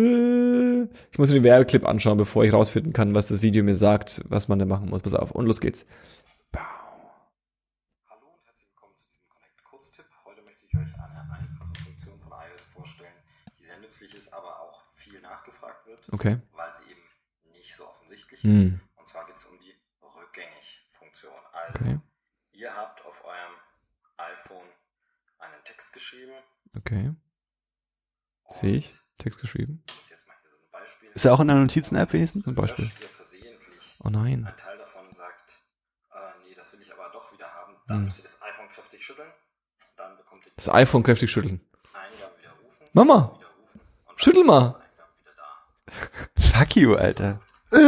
Cool. Ich muss mir den Werbeclip anschauen, bevor ich rausfinden kann, was das Video mir sagt, was man da machen muss. Pass auf. Und los geht's. Hallo und herzlich willkommen zu diesem Connect Kurztipp. Heute möchte ich euch eine einfache Funktion von iOS vorstellen, die sehr nützlich ist, aber auch viel nachgefragt wird, Okay. weil sie eben nicht so offensichtlich ist. Hm. Und zwar geht es um die Rückgängig-Funktion. Also, Okay. ihr habt auf eurem iPhone einen Text geschrieben. Okay. Sehe ich. Text geschrieben. Ist er auch in der Notizen-App wenigstens? Ein Beispiel. Oh nein. ein Teil davon sagt, äh, nee, das will ich aber doch wieder haben, dann Hm. müsst ihr das iPhone kräftig schütteln. Dann bekommt ihr Das iPhone kräftig schütteln. Widerrufen. Mama, schüttel mal. ist. Fuck you, Alter.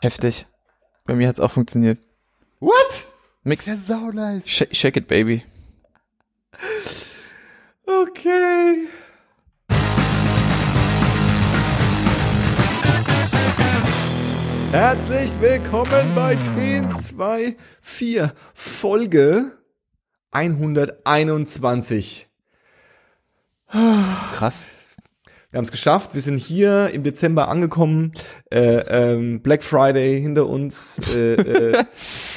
Heftig. Bei mir hat's auch funktioniert. What? Mix. Ja, sau nice. Shake, shake it, baby. Okay. Herzlich willkommen bei 10, 2, 4, Folge 121. Krass. Wir haben es geschafft. Wir sind hier im Dezember angekommen. Äh, ähm, Black Friday hinter uns. Äh, äh,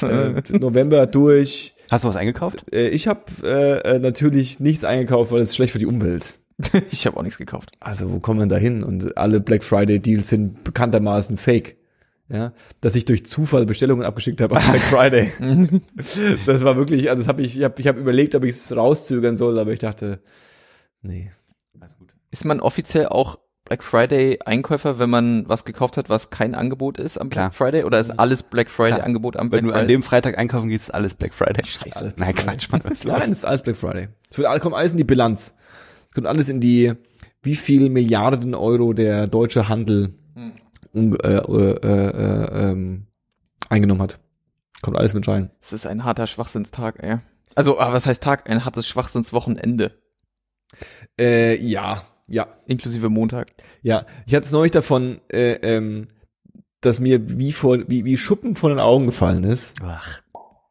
äh, November durch. Hast du was eingekauft? Äh, ich habe äh, äh, natürlich nichts eingekauft, weil es schlecht für die Umwelt. Ich habe auch nichts gekauft. Also wo kommen wir da hin? Und alle Black Friday Deals sind bekanntermaßen fake. Ja, dass ich durch Zufall Bestellungen abgeschickt habe am Black Friday. das war wirklich, also das habe ich, ich habe ich hab überlegt, ob ich es rauszögern soll, aber ich dachte, nee. Alles gut. Ist man offiziell auch Black Friday Einkäufer, wenn man was gekauft hat, was kein Angebot ist am Klar. Black Friday? Oder ist alles Black Friday Klar. Angebot am Black Wenn du Friday? an dem Freitag einkaufen gehst, ist alles Black Friday. Scheiße. Alles Nein, Black Quatsch, Mann, was? Nein, es ist alles Black Friday. Es wird, alles- kommt alles in die Bilanz. Es kommt alles in die, wie viel Milliarden Euro der deutsche Handel Hm. um, äh, äh, äh, ähm, eingenommen hat. Kommt alles mit rein. Es ist ein harter Schwachsinnstag, ey. Also, ah, was heißt Tag? Ein hartes Schwachsinnswochenende. Äh, ja, ja, Inklusive Montag. ja. Ich hatte es neulich davon, äh, ähm, dass mir wie vor, wie, wie Schuppen von den Augen gefallen ist. Ach.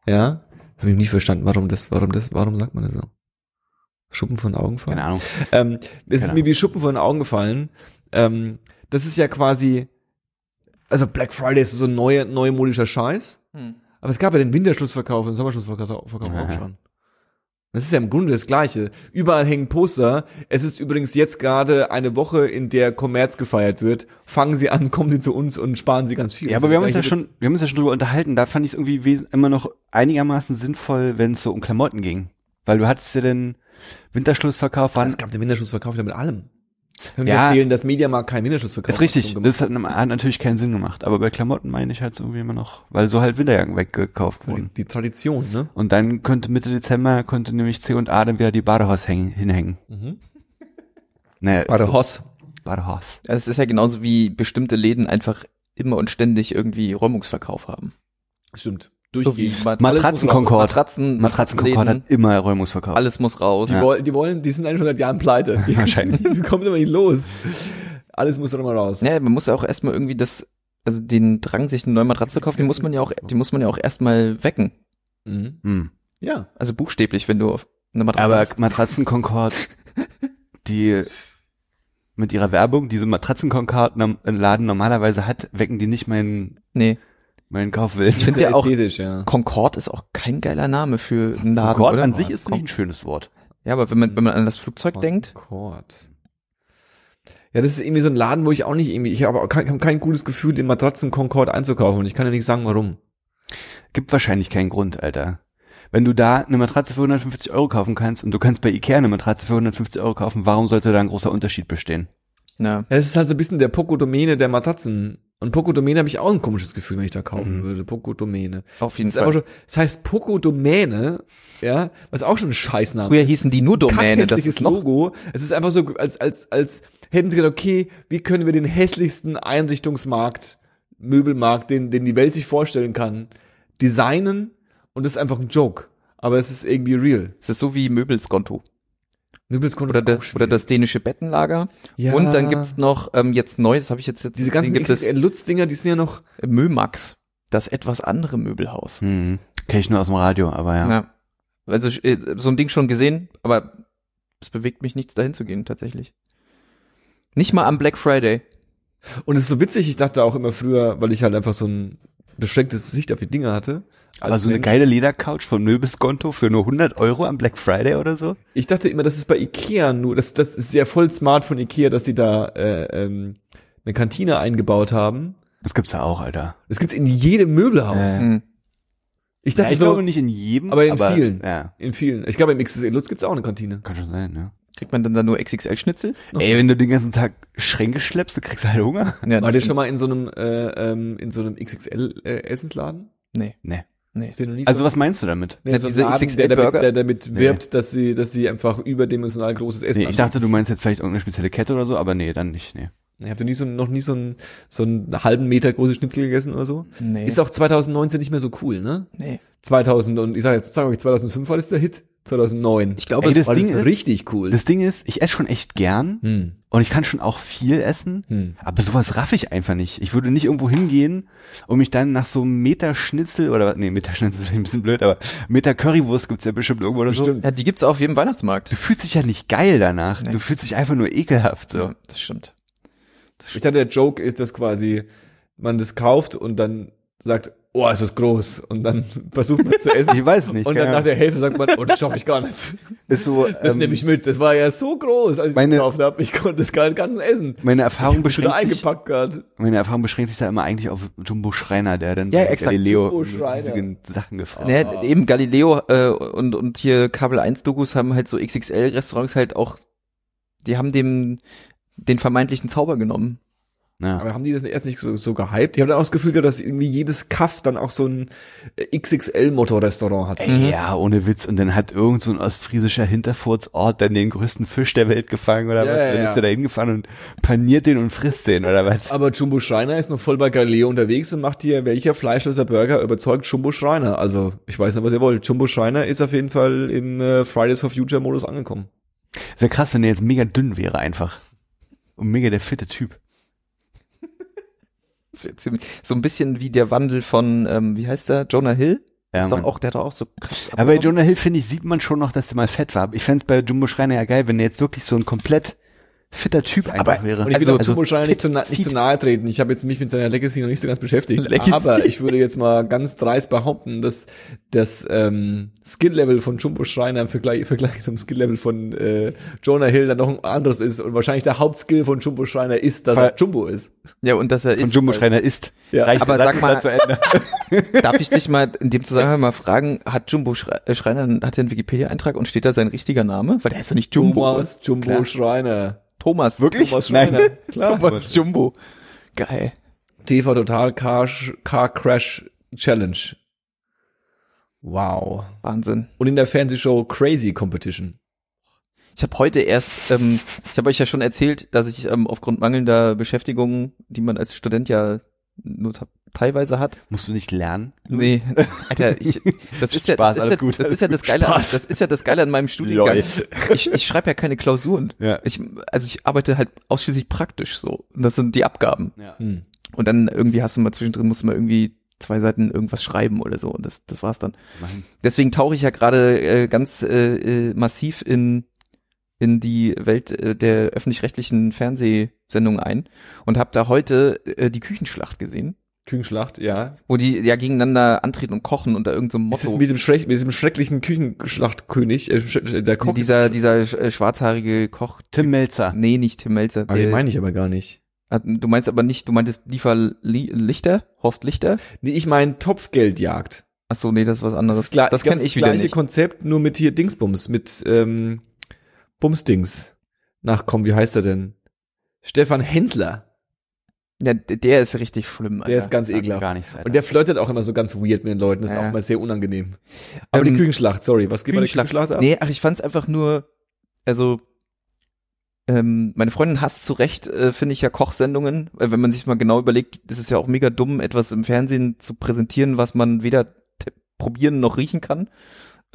Ja. Habe ich nie verstanden, warum das, warum das, warum sagt man das so? Schuppen von den Augen fallen? Keine Ahnung. Ähm, es ist Keine mir wie Schuppen von den Augen gefallen. Ähm, das ist ja quasi, also Black Friday ist so ein neuer, neumodischer Scheiß. Hm. Aber es gab ja den Winterschlussverkauf und den Sommerschlussverkauf Verkauf auch schon. Das ist ja im Grunde das Gleiche. Überall hängen Poster. Es ist übrigens jetzt gerade eine Woche, in der Kommerz gefeiert wird. Fangen Sie an, kommen Sie zu uns und sparen Sie ganz viel. Ja, aber wir haben uns ja schon, wir haben uns ja schon drüber unterhalten. Da fand ich es irgendwie immer noch einigermaßen sinnvoll, wenn es so um Klamotten ging. Weil du hattest ja den Winterschlussverkauf, wann, Es gab den Winterschlussverkauf ja mit allem. Können Ja. erzählen, dass Mediamarkt keinen Winterschlussverkauf ist richtig. Das hat, hat natürlich keinen Sinn gemacht. Aber bei Klamotten meine ich halt so irgendwie immer noch, weil so halt Winterjacken weggekauft wurden. die Tradition, ne? Und dann könnte Mitte Dezember könnte nämlich C und A dann wieder die Badehaus hängen, hinhängen. Mhm. Naja, der so. Badehaus. Also es ist ja genauso wie bestimmte Läden einfach immer und ständig irgendwie Räumungsverkauf haben. Stimmt. So wie Durchgehend. Mat- Matratzenkonkord. Matratzen, Matratzenkonkord hat immer Räumungsverkauf. alles muss raus. Die, wollen, die wollen, die sind eigentlich schon seit Jahren pleite. Die, Wahrscheinlich. Die kommen immer nicht los. Alles muss doch immer raus. Ja, man muss ja auch erstmal irgendwie das, also den Drang, sich eine neue Matratze zu kaufen, den muss man ja auch, den muss man ja auch erstmal wecken. Mhm. Hm. Ja. Also buchstäblich, wenn du auf eine Matratze Aber hast. Matratzenkonkord, die mit ihrer Werbung, diese Matratzenkonkord ein Laden normalerweise hat, wecken die nicht meinen, Nee. Meinen Kaufwillen. Ich finde ja auch, ja. Concord ist auch kein geiler Name für einen Laden, Konkord oder? an sich ist nicht ein schönes Wort. Ja, aber wenn man, wenn man an das Flugzeug denkt, Concord. Ja, das ist irgendwie so ein Laden, wo ich auch nicht irgendwie, ich habe auch kein, hab kein gutes Gefühl, den Matratzen Concord einzukaufen und ich kann ja nicht sagen, warum. Gibt wahrscheinlich keinen Grund, Alter. Wenn du da eine Matratze für 150 Euro kaufen kannst und du kannst bei Ikea eine Matratze für 150 Euro kaufen, warum sollte da ein großer Unterschied bestehen? na, Ja, das ist halt so ein bisschen der Poco-Domäne der Matratzen. Und Poco-Domäne habe ich auch ein komisches Gefühl, wenn ich da kaufen Mhm. würde. Poco-Domäne. auf Das, jeden einfach Fall. schon, das heißt Poco-Domäne, ja, was auch schon ein Scheißname Früher hießen die nur Domäne, das ist Logo. Es ist einfach so, als, als, als hätten sie gedacht, okay, wie können wir den hässlichsten Einrichtungsmarkt, Möbelmarkt, den, den die Welt sich vorstellen kann, designen und das ist einfach ein Joke. Aber es ist irgendwie real. es ist so wie Möbelskonto. Möbelskonto Oder, der, oder das dänische Bettenlager. Ja. Und dann gibt's noch, ähm, jetzt neu, das habe ich jetzt, jetzt diese ganzen gibt es Lutz-Dinger, die sind ja noch, Mömax, das etwas andere Möbelhaus. Hm. Kenn ich nur aus dem Radio, aber ja. Ja. Also äh, so ein Ding schon gesehen, aber es bewegt mich nichts, dahin zu gehen, tatsächlich. Nicht mal am Black Friday. Und es ist so witzig, ich dachte auch immer früher, weil ich halt einfach so ein beschränktes Sicht auf die Dinge hatte. Aber als so eine Mensch. geile Ledercouch von Möbelskonto für nur 100 Euro am Black Friday oder so? Ich dachte immer, das ist bei Ikea nur, das, das ist ja voll smart von Ikea, dass die da äh, ähm, eine Kantine eingebaut haben. Das gibt's ja auch, Alter. Das gibt's in jedem Möbelhaus. Ja. Hm. Ich Ja, dachte ich so, glaube nicht in jedem, aber in vielen. Ja, in vielen. Ich glaube, im XXL Lutz gibt's auch eine Kantine. kann schon sein, ja. Kriegt man dann da nur XXL-Schnitzel? Ey, wenn du den ganzen Tag Schränke schleppst, du kriegst halt Hunger. Ja, War der schon mal in so einem äh, ähm, in so einem XXL äh, Essensladen? Nee, Nee. nee. Also so- was meinst du damit? Nee, Ja, so diese Laden, XXL der damit, Burger? der damit Nee. wirbt, dass sie, dass sie einfach überdimensional großes Essen Nee, ich dachte, du meinst jetzt vielleicht irgendeine spezielle Kette oder so, aber nee, dann nicht, nee. Habt ihr nie so, noch nie so einen, so einen halben Meter große Schnitzel gegessen oder so? Nee. Ist auch 2019 nicht mehr so cool, ne? nee. 2000 und ich sag jetzt, sag euch, 2005 war das der Hit. 2009. Ich glaube, Ey, das war Ding das ist- richtig cool. Das Ding ist, ich esse schon echt gern hm. und ich kann schon auch viel essen, Hm. aber sowas raff ich einfach nicht. Ich würde nicht irgendwo hingehen und mich dann nach so einem Meter Schnitzel oder was, nee, Meter Schnitzel ist vielleicht ein bisschen blöd, aber Meter Currywurst gibt's ja bestimmt irgendwo oder so. Bestimmt. ja, die gibt's auf jedem Weihnachtsmarkt. Du fühlst dich ja nicht geil danach. Nee. Du fühlst dich einfach nur ekelhaft, so. Ja, das stimmt. Ich dachte, der Joke ist, dass quasi man das kauft und dann sagt, oh, es ist groß. Und dann versucht man es zu essen. Ich weiß nicht. Und dann nach der Hälfte sagt man, oh, das schaffe ich gar nicht. ist so, Das ähm, nehme ich mit. Das war ja so groß, als ich meine- es gekauft habe. Ich konnte es gar nicht ganz essen. meine Erfahrung beschränkt sich, eingepackt gerade. meine Erfahrung beschränkt sich da immer eigentlich auf Jumbo Schreiner, der dann Ja, exakt. Galileo Sachen gefragt. Ne, eben Galileo äh, und, und hier Kabel 1 Dokus haben halt so XXL-Restaurants halt auch, die haben dem den vermeintlichen Zauber genommen. Ja. Aber haben die das erst nicht so, so gehypt? Ich habe dann auch das Gefühl gehabt, dass irgendwie jedes Kaff dann auch so ein äh, XXL-Motto-Restaurant hat. Ey, ja, ohne Witz. Und dann hat irgend so ein ostfriesischer Hinterfurzort dann den größten Fisch der Welt gefangen oder Ja, was. ja, Dann ja. ist er da hingefahren und paniert den und frisst den oder was. Aber Jumbo Schreiner ist noch voll bei Galileo unterwegs und macht hier, welcher fleischloser Burger überzeugt Jumbo Schreiner? Also, ich weiß nicht, was ihr wollt. Jumbo Schreiner ist auf jeden Fall im äh, Fridays for Future Modus angekommen. Ist ja krass, wenn der jetzt mega dünn wäre einfach. Und mega der fitte Typ. So ein bisschen wie der Wandel von, ähm, wie heißt der, Jonah Hill? Ja, ist doch auch, der hat doch auch so krass. Aber bei Jonah Hill, finde ich, sieht man schon noch, dass der mal fett war. Ich fände bei Jumbo Schreiner ja geil, wenn der jetzt wirklich so ein komplett fitter Typ einfach Aber- wäre. Und ich will Also- auch Jumbo Schreiner nicht, zu, na, nicht zu nahe treten. Ich habe jetzt mich mit seiner Legacy noch nicht so ganz beschäftigt. Legacy. Aber ich würde jetzt mal ganz dreist behaupten, dass das ähm, Skill-Level von Jumbo Schreiner im Vergleich, Vergleich zum Skill-Level von äh, Jonah Hill dann noch ein anderes ist. Und wahrscheinlich der Hauptskill von Jumbo Schreiner ist, dass Weil- er Jumbo ist. Ja, und dass er Von ist, Jumbo Schreiner ist. Ja. Reicht Aber sag mal- da zu Ende. darf ich dich mal in dem Zusammenhang mal fragen, hat Jumbo äh, Schreiner, hat er einen Wikipedia-Eintrag und steht da sein richtiger Name? Weil der ist doch nicht Jumbo. Thomas Jumbo Klar. Schreiner. Thomas. Wirklich? Thomas Nein. Klar. Thomas Jumbo. Geil. TV Total Car, Car Crash Challenge. Wow. Wahnsinn. Und in der Fernsehshow Crazy Competition. Ich habe heute erst, ähm, ich habe euch ja schon erzählt, dass ich ähm, aufgrund mangelnder Beschäftigung, die man als Student ja nur te- teilweise hat. Musst du nicht lernen? Nee, Alter, ich, das ist ja, Spaß, das ist ja, gut, das ist ja das Geile, an, Spaß. das ist ja das Geile an meinem Studiengang. Lol. Ich, ich schreibe ja keine Klausuren. Ja. Ich, also ich arbeite halt ausschließlich praktisch so. Und das sind die Abgaben. Ja. Hm. Und dann irgendwie hast du mal zwischendrin, musst du mal irgendwie zwei Seiten irgendwas schreiben oder so. Und das, das war's dann. Mann. Deswegen tauche ich ja gerade äh, ganz äh, äh, massiv in in die Welt äh, der öffentlich-rechtlichen Fernsehsendungen ein und habe da heute äh, die Küchenschlacht gesehen, Küchenschlacht, ja. wo die ja gegeneinander antreten und kochen unter irgendeinem Es ist Motto. mit dem, Schreck, mit diesem schrecklichen Küchenschlachtkönig, äh, sch- der Koch. dieser dieser äh, schwarzhaarige Koch. Tim Melzer. Nee, nicht Tim Melzer. Ah, den meine ich aber gar nicht. Du meinst aber nicht, du meintest Liefer Li Lichter, Horst Lichter? Nee, ich meine Topfgeldjagd. Ach so, nee, das ist was Das, anderes. ist klar, das glaub, kenne ich das wieder gleiche nicht. Konzept, nur mit hier Dingsbums, mit ähm, Bumsdings. Nach, komm, wie heißt er denn? Stefan Hensler. Ja, der ist richtig schlimm. Der Alter. ist ganz ekelhaft. Gar Alter. Und der flirtet auch immer so ganz weird mit den Leuten. Das ist Ja. auch immer sehr unangenehm. Aber Ähm, die Küchenschlacht, sorry, was geht bei der Küchenschlacht. Ab? Nee, ach, ich fand's einfach nur, also ähm, meine Freundin hasst zu Recht, äh, finde ich ja Kochsendungen, weil wenn man sich mal genau überlegt, das ist ja auch mega dumm, etwas im Fernsehen zu präsentieren, was man weder probieren noch riechen kann.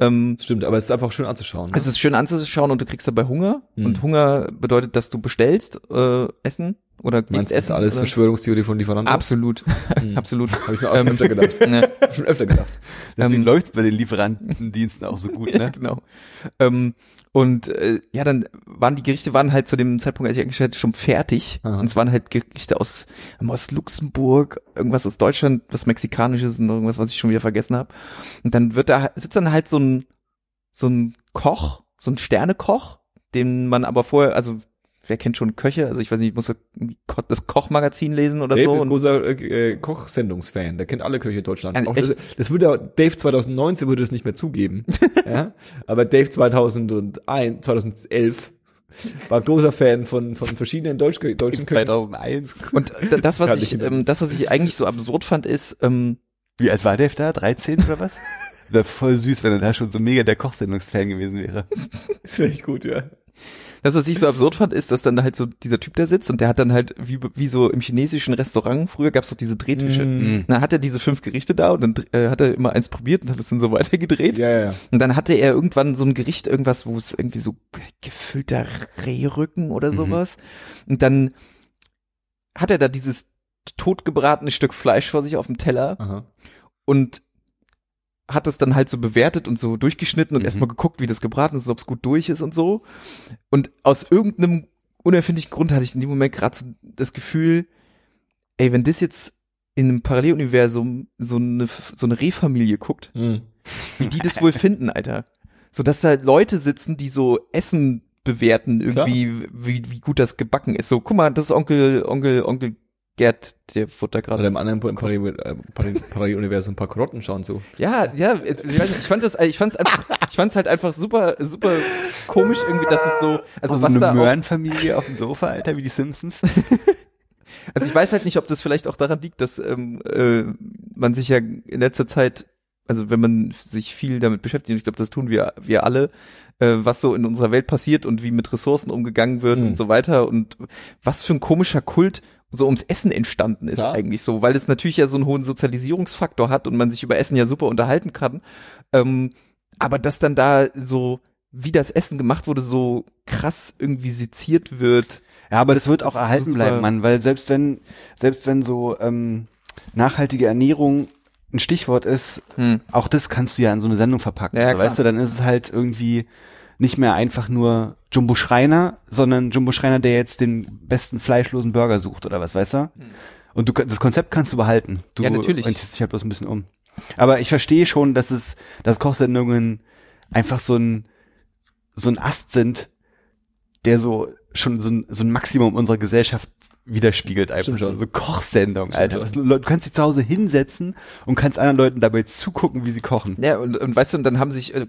Ähm, Stimmt, aber es ist einfach schön anzuschauen. Ne? es ist schön anzuschauen und du kriegst dabei Hunger Mhm. und Hunger bedeutet, dass du bestellst äh, Essen oder Meinst nichts du, das ist essen. alles oder? Verschwörungstheorie von Lieferanten? Absolut, absolut. Habe ich mir auch Ähm, schon öfter gedacht. Ne. schon öfter gedacht. Deswegen Ähm, läuft's bei den Lieferantendiensten auch so gut, Ja, ne? genau. Ähm, und äh, ja, dann waren die Gerichte waren halt zu dem Zeitpunkt, als ich eingestellt hatte, schon fertig. Aha. Und es waren halt Gerichte aus, aus Luxemburg, irgendwas aus Deutschland, was Mexikanisches und irgendwas, was ich schon wieder vergessen habe. Und dann wird da sitzt dann halt so ein so ein Koch, so ein Sternekoch, den man aber vorher, also wer kennt schon Köche? Also ich weiß nicht, ich muss das Kochmagazin lesen oder Dave so. ist ein Und, großer äh, Kochsendungsfan. Der kennt alle Köche in Deutschland. Ein Auch das, das würde Dave 2019 würde das nicht mehr zugeben. ja? Aber Dave 2001, 2011 war großer Fan von, von verschiedenen Deutsch, deutschen Köchen. 2001. und das, was ich, ähm, das, was ich eigentlich so absurd fand, ist, ähm, Wie alt war Dave da? 13 oder was? Wäre voll süß, wenn er da schon so mega der Kochsendungsfan gewesen wäre. Das wäre echt gut, ja. Das, was ich so absurd fand, ist, dass dann halt so dieser Typ da sitzt und der hat dann halt, wie, wie so im chinesischen Restaurant, früher gab's doch diese Drehtische. Mm. Dann hat er diese fünf Gerichte da und dann äh, hat er immer eins probiert und hat es dann so weitergedreht. Ja, ja, ja. Und dann hatte er irgendwann so ein Gericht, irgendwas, wo es irgendwie so gefüllter Rehrücken oder Mhm. sowas. Und dann hat er da dieses totgebratene Stück Fleisch vor sich auf dem Teller Aha. und hat das dann halt so bewertet und so durchgeschnitten und Mhm. erstmal geguckt, wie das gebraten ist, ob es gut durch ist und so. Und aus irgendeinem unerfindlichen Grund hatte ich in dem Moment gerade so das Gefühl, ey, wenn das jetzt in einem Paralleluniversum so eine, so eine Rehfamilie guckt, Mhm. wie die das wohl finden, Alter. So dass da Leute sitzen, die so Essen bewerten, irgendwie, wie, wie gut das gebacken ist. So, guck mal, das ist Onkel, Onkel, Onkel Gerd, der Futter Oder gerade. im anderen Parallel- äh, Paralleluniversum ein paar Karotten schauen so. Ja, ja, ich, weiß nicht, ich fand das, ich fand's einfach, ich fand's halt einfach super, super komisch irgendwie, dass es so, also so was eine da Möhrenfamilie auf dem Sofa, Alter, wie die Simpsons. also ich weiß halt nicht, ob das vielleicht auch daran liegt, dass ähm, äh, man sich ja in letzter Zeit, also wenn man sich viel damit beschäftigt, und ich glaube, das tun wir, wir alle, äh, was so in unserer Welt passiert und wie mit Ressourcen umgegangen wird Mhm. und so weiter und was für ein komischer Kult so ums Essen entstanden ist Klar. eigentlich so, weil es natürlich ja so einen hohen Sozialisierungsfaktor hat und man sich über Essen ja super unterhalten kann. Ähm, aber dass dann da so, wie das Essen gemacht wurde, so krass irgendwie seziert wird. Ja, aber das, Das- wird auch erhalten bleiben, Mann, weil selbst wenn, selbst wenn so ähm, nachhaltige Ernährung ein Stichwort ist, Hm. auch das kannst du ja in so eine Sendung verpacken. Ja, ja, weißt du, dann ist es halt irgendwie nicht mehr einfach nur Jumbo Schreiner, sondern Jumbo Schreiner, der jetzt den besten fleischlosen Burger sucht oder was, weißt du? Und du, das Konzept kannst du behalten. Du Ja, natürlich. orientierst dich halt bloß ein bisschen um. Aber ich verstehe schon, dass es, dass Kochsendungen einfach so ein, so ein Ast sind, der so schon so ein, so ein Maximum unserer Gesellschaft widerspiegelt einfach. Stimmt schon. So Kochsendung, Alter. schon. Du kannst dich zu Hause hinsetzen und kannst anderen Leuten dabei zugucken, wie sie kochen. Ja, und, und weißt du, und dann haben sich, äh,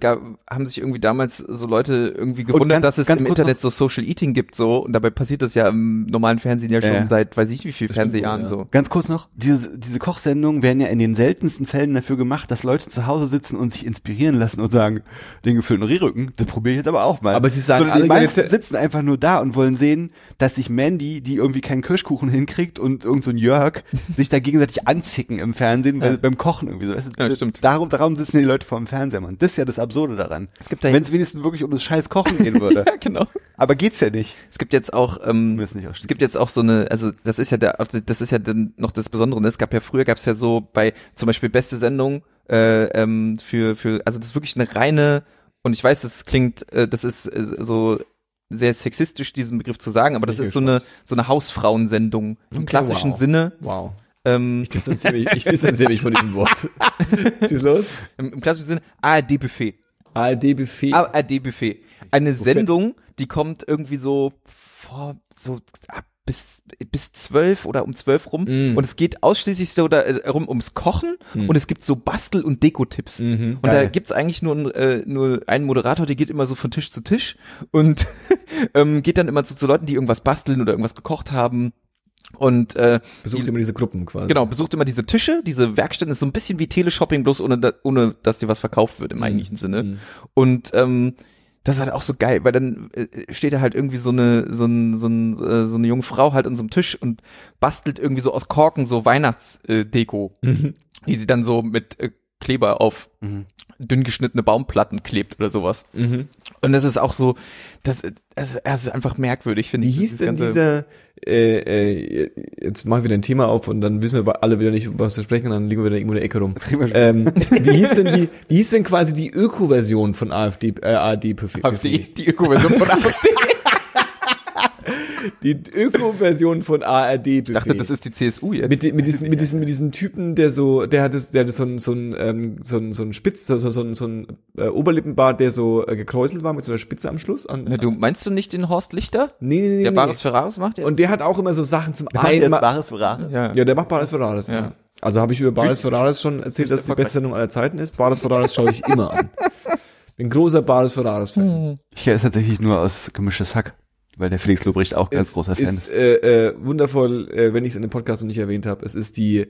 haben sich irgendwie damals so Leute irgendwie gewundert, ganz- dass es ganz im Internet so Social Eating gibt, so. Und dabei passiert das ja im normalen Fernsehen ja schon Ja, seit, weiß ich wie viel Fernsehjahren ja. so. Ganz kurz noch, diese, diese Kochsendungen werden ja in den seltensten Fällen dafür gemacht, dass Leute zu Hause sitzen und sich inspirieren lassen und sagen, den gefüllten Rehrücken, das probiere ich jetzt aber auch mal. Aber sie sagen die alle sitzen einfach nur da und wollen sehen, dass sich Mandy, die irgendwie keinen Kirschkuchen hinkriegt und irgend so ein Jörg, sich da gegenseitig anzicken im Fernsehen, Ja. beim Kochen irgendwie so. Weißt du, Ja, stimmt. Darum, darum sitzen die Leute vor dem Fernseher, Mann. Das ist ja das Absurde daran. Es gibt da Wenn es wenigstens wirklich um das scheiß Kochen gehen würde. ja, genau. Aber geht's ja nicht. Es gibt jetzt auch, ähm, nicht es gibt jetzt auch so eine, also das ist ja der, das ist ja dann noch das Besondere. ne? Es gab ja früher gab es ja so bei zum Beispiel beste Sendung äh, ähm, für für, also das ist wirklich eine reine und ich weiß, das klingt, äh, das ist äh, so sehr sexistisch diesen Begriff zu sagen, aber das ich ist so eine so eine Hausfrauensendung im Okay, klassischen wow. Sinne. Wow. Ähm, Ich distanziere mich, ich distanziere mich von diesem Wort. Schieß los. im, Im klassischen Sinne ARD Buffet. ARD-Buffet. ARD Buffet. Eine Sendung, die kommt irgendwie so vor so ab bis bis zwölf oder um zwölf rum Mm. und es geht ausschließlich so darum ums Kochen Mm. und es gibt so Bastel- und Deko-Tipps. Mhm, Und da gibt's eigentlich nur, äh, nur einen Moderator, der geht immer so von Tisch zu Tisch und ähm, geht dann immer zu, zu Leuten, die irgendwas basteln oder irgendwas gekocht haben. Und äh, Besucht die- immer diese Gruppen quasi. Genau, besucht immer diese Tische, diese Werkstätten, ist so ein bisschen wie Teleshopping, bloß ohne, ohne dass dir was verkauft wird im eigentlichen Sinne. Mhm. Und ähm, das ist halt auch so geil, weil dann äh, steht da halt irgendwie so eine so, ein, so, ein, äh, so eine junge Frau halt an so einem Tisch und bastelt irgendwie so aus Korken so Weihnachtsdeko, äh, Deko, die sie dann so mit äh, Kleber auf Mhm. Dünn geschnittene Baumplatten klebt oder sowas. Und das ist auch so, das, das, das ist einfach merkwürdig, finde Wie ich. hieß dieses denn dieser, äh, äh, jetzt machen wir wieder ein Thema auf und dann wissen wir alle wieder nicht, was wir sprechen und dann liegen wir wieder irgendwo in der Ecke rum. Ähm, wie hieß denn die, wie hieß denn quasi die Öko-Version von AfD, äh, Perfil? AfD, die Öko-Version von AfD. Die Öko-Version von ARD Ich dachte, das ist die CSU jetzt. mit, mit diesem mit diesem mit diesem Typen der so der hat das der hat so ein so ein ähm, so ein so ein Spitz so so so ein, so ein äh, Oberlippenbart der so äh, gekräuselt war mit so einer Spitze am Schluss an, Na, du, meinst du nicht den Horst Lichter? nee, nee, nee, Der nee. Baris Ferraris macht jetzt? und der hat auch immer so Sachen zum Einmal Bares Ferrari? ja. ja der macht Baris Ferraris ja. Also habe ich über Baris Ferraris schon erzählt dass es die beste Sendung aller Zeiten ist Baris Ferraris schaue ich immer an bin großer Baris Ferraris Fan Ich kenne es tatsächlich nur aus gemischtes Hack, weil der Felix Lobrecht auch ganz ist, großer Fan ist. ist äh, äh, wundervoll, äh, wenn ich es in dem Podcast noch nicht erwähnt habe. Es ist die,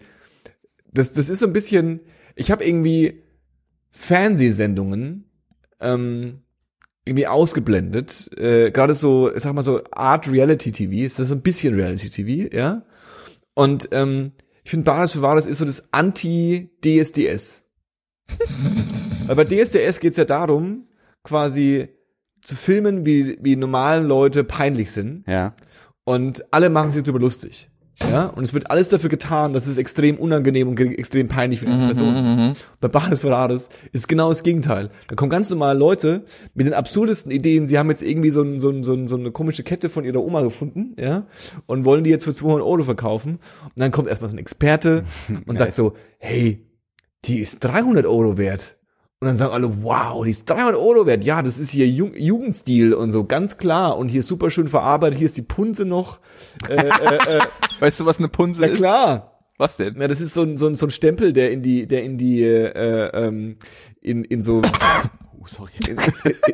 das, das ist so ein bisschen, ich habe irgendwie Fernsehsendungen ähm, irgendwie ausgeblendet. Äh, Gerade so, ich sag mal so Art Reality TV, ist das so ein bisschen Reality TV, ja. Und ähm, ich finde, Bares für Wahres ist so das Anti-DSDS. Weil bei DSDS geht's ja darum, quasi zu filmen, wie, wie normalen Leute peinlich sind Ja. und alle machen sich darüber lustig. Ja, und es wird alles dafür getan, dass es extrem unangenehm und extrem peinlich für diese Person ist. Bei Bares Ferraris ist genau das Gegenteil. Da kommen ganz normale Leute mit den absurdesten Ideen. Sie haben jetzt irgendwie so, ein, so, ein, so, ein, so eine komische Kette von ihrer Oma gefunden, ja, und wollen die jetzt für 200 Euro verkaufen. Und dann kommt erstmal so ein Experte und sagt so, hey, die ist 300 Euro wert. Und dann sagen alle, wow, die ist 300 Euro wert. Ja, das ist hier Ju Jugendstil und so, ganz klar. Und hier ist super schön verarbeitet. Hier ist die Punze noch. Äh, äh, äh, Weißt du, was eine Punze na ist? klar. Was denn? Ja, das ist so ein, so ein, so ein Stempel, der in die, der in die, äh, ähm, in, in so, Oh, sorry. in,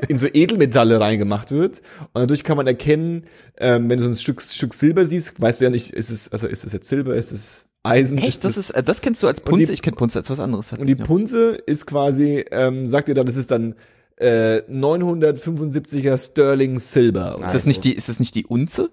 in so Edelmetalle reingemacht wird. Und dadurch kann man erkennen, ähm, wenn du so ein Stück, Stück Silber siehst, weißt du ja nicht, ist es, also ist es jetzt Silber, ist es Eisen? Echt? Das ist, äh, das kennst du als Punze? die- ich kenne Punze als was anderes. Und die Punze ist quasi, ähm, sagt ihr dann, das ist dann äh, 975er Sterling Silber. ist das nicht die, ist das nicht die Unze?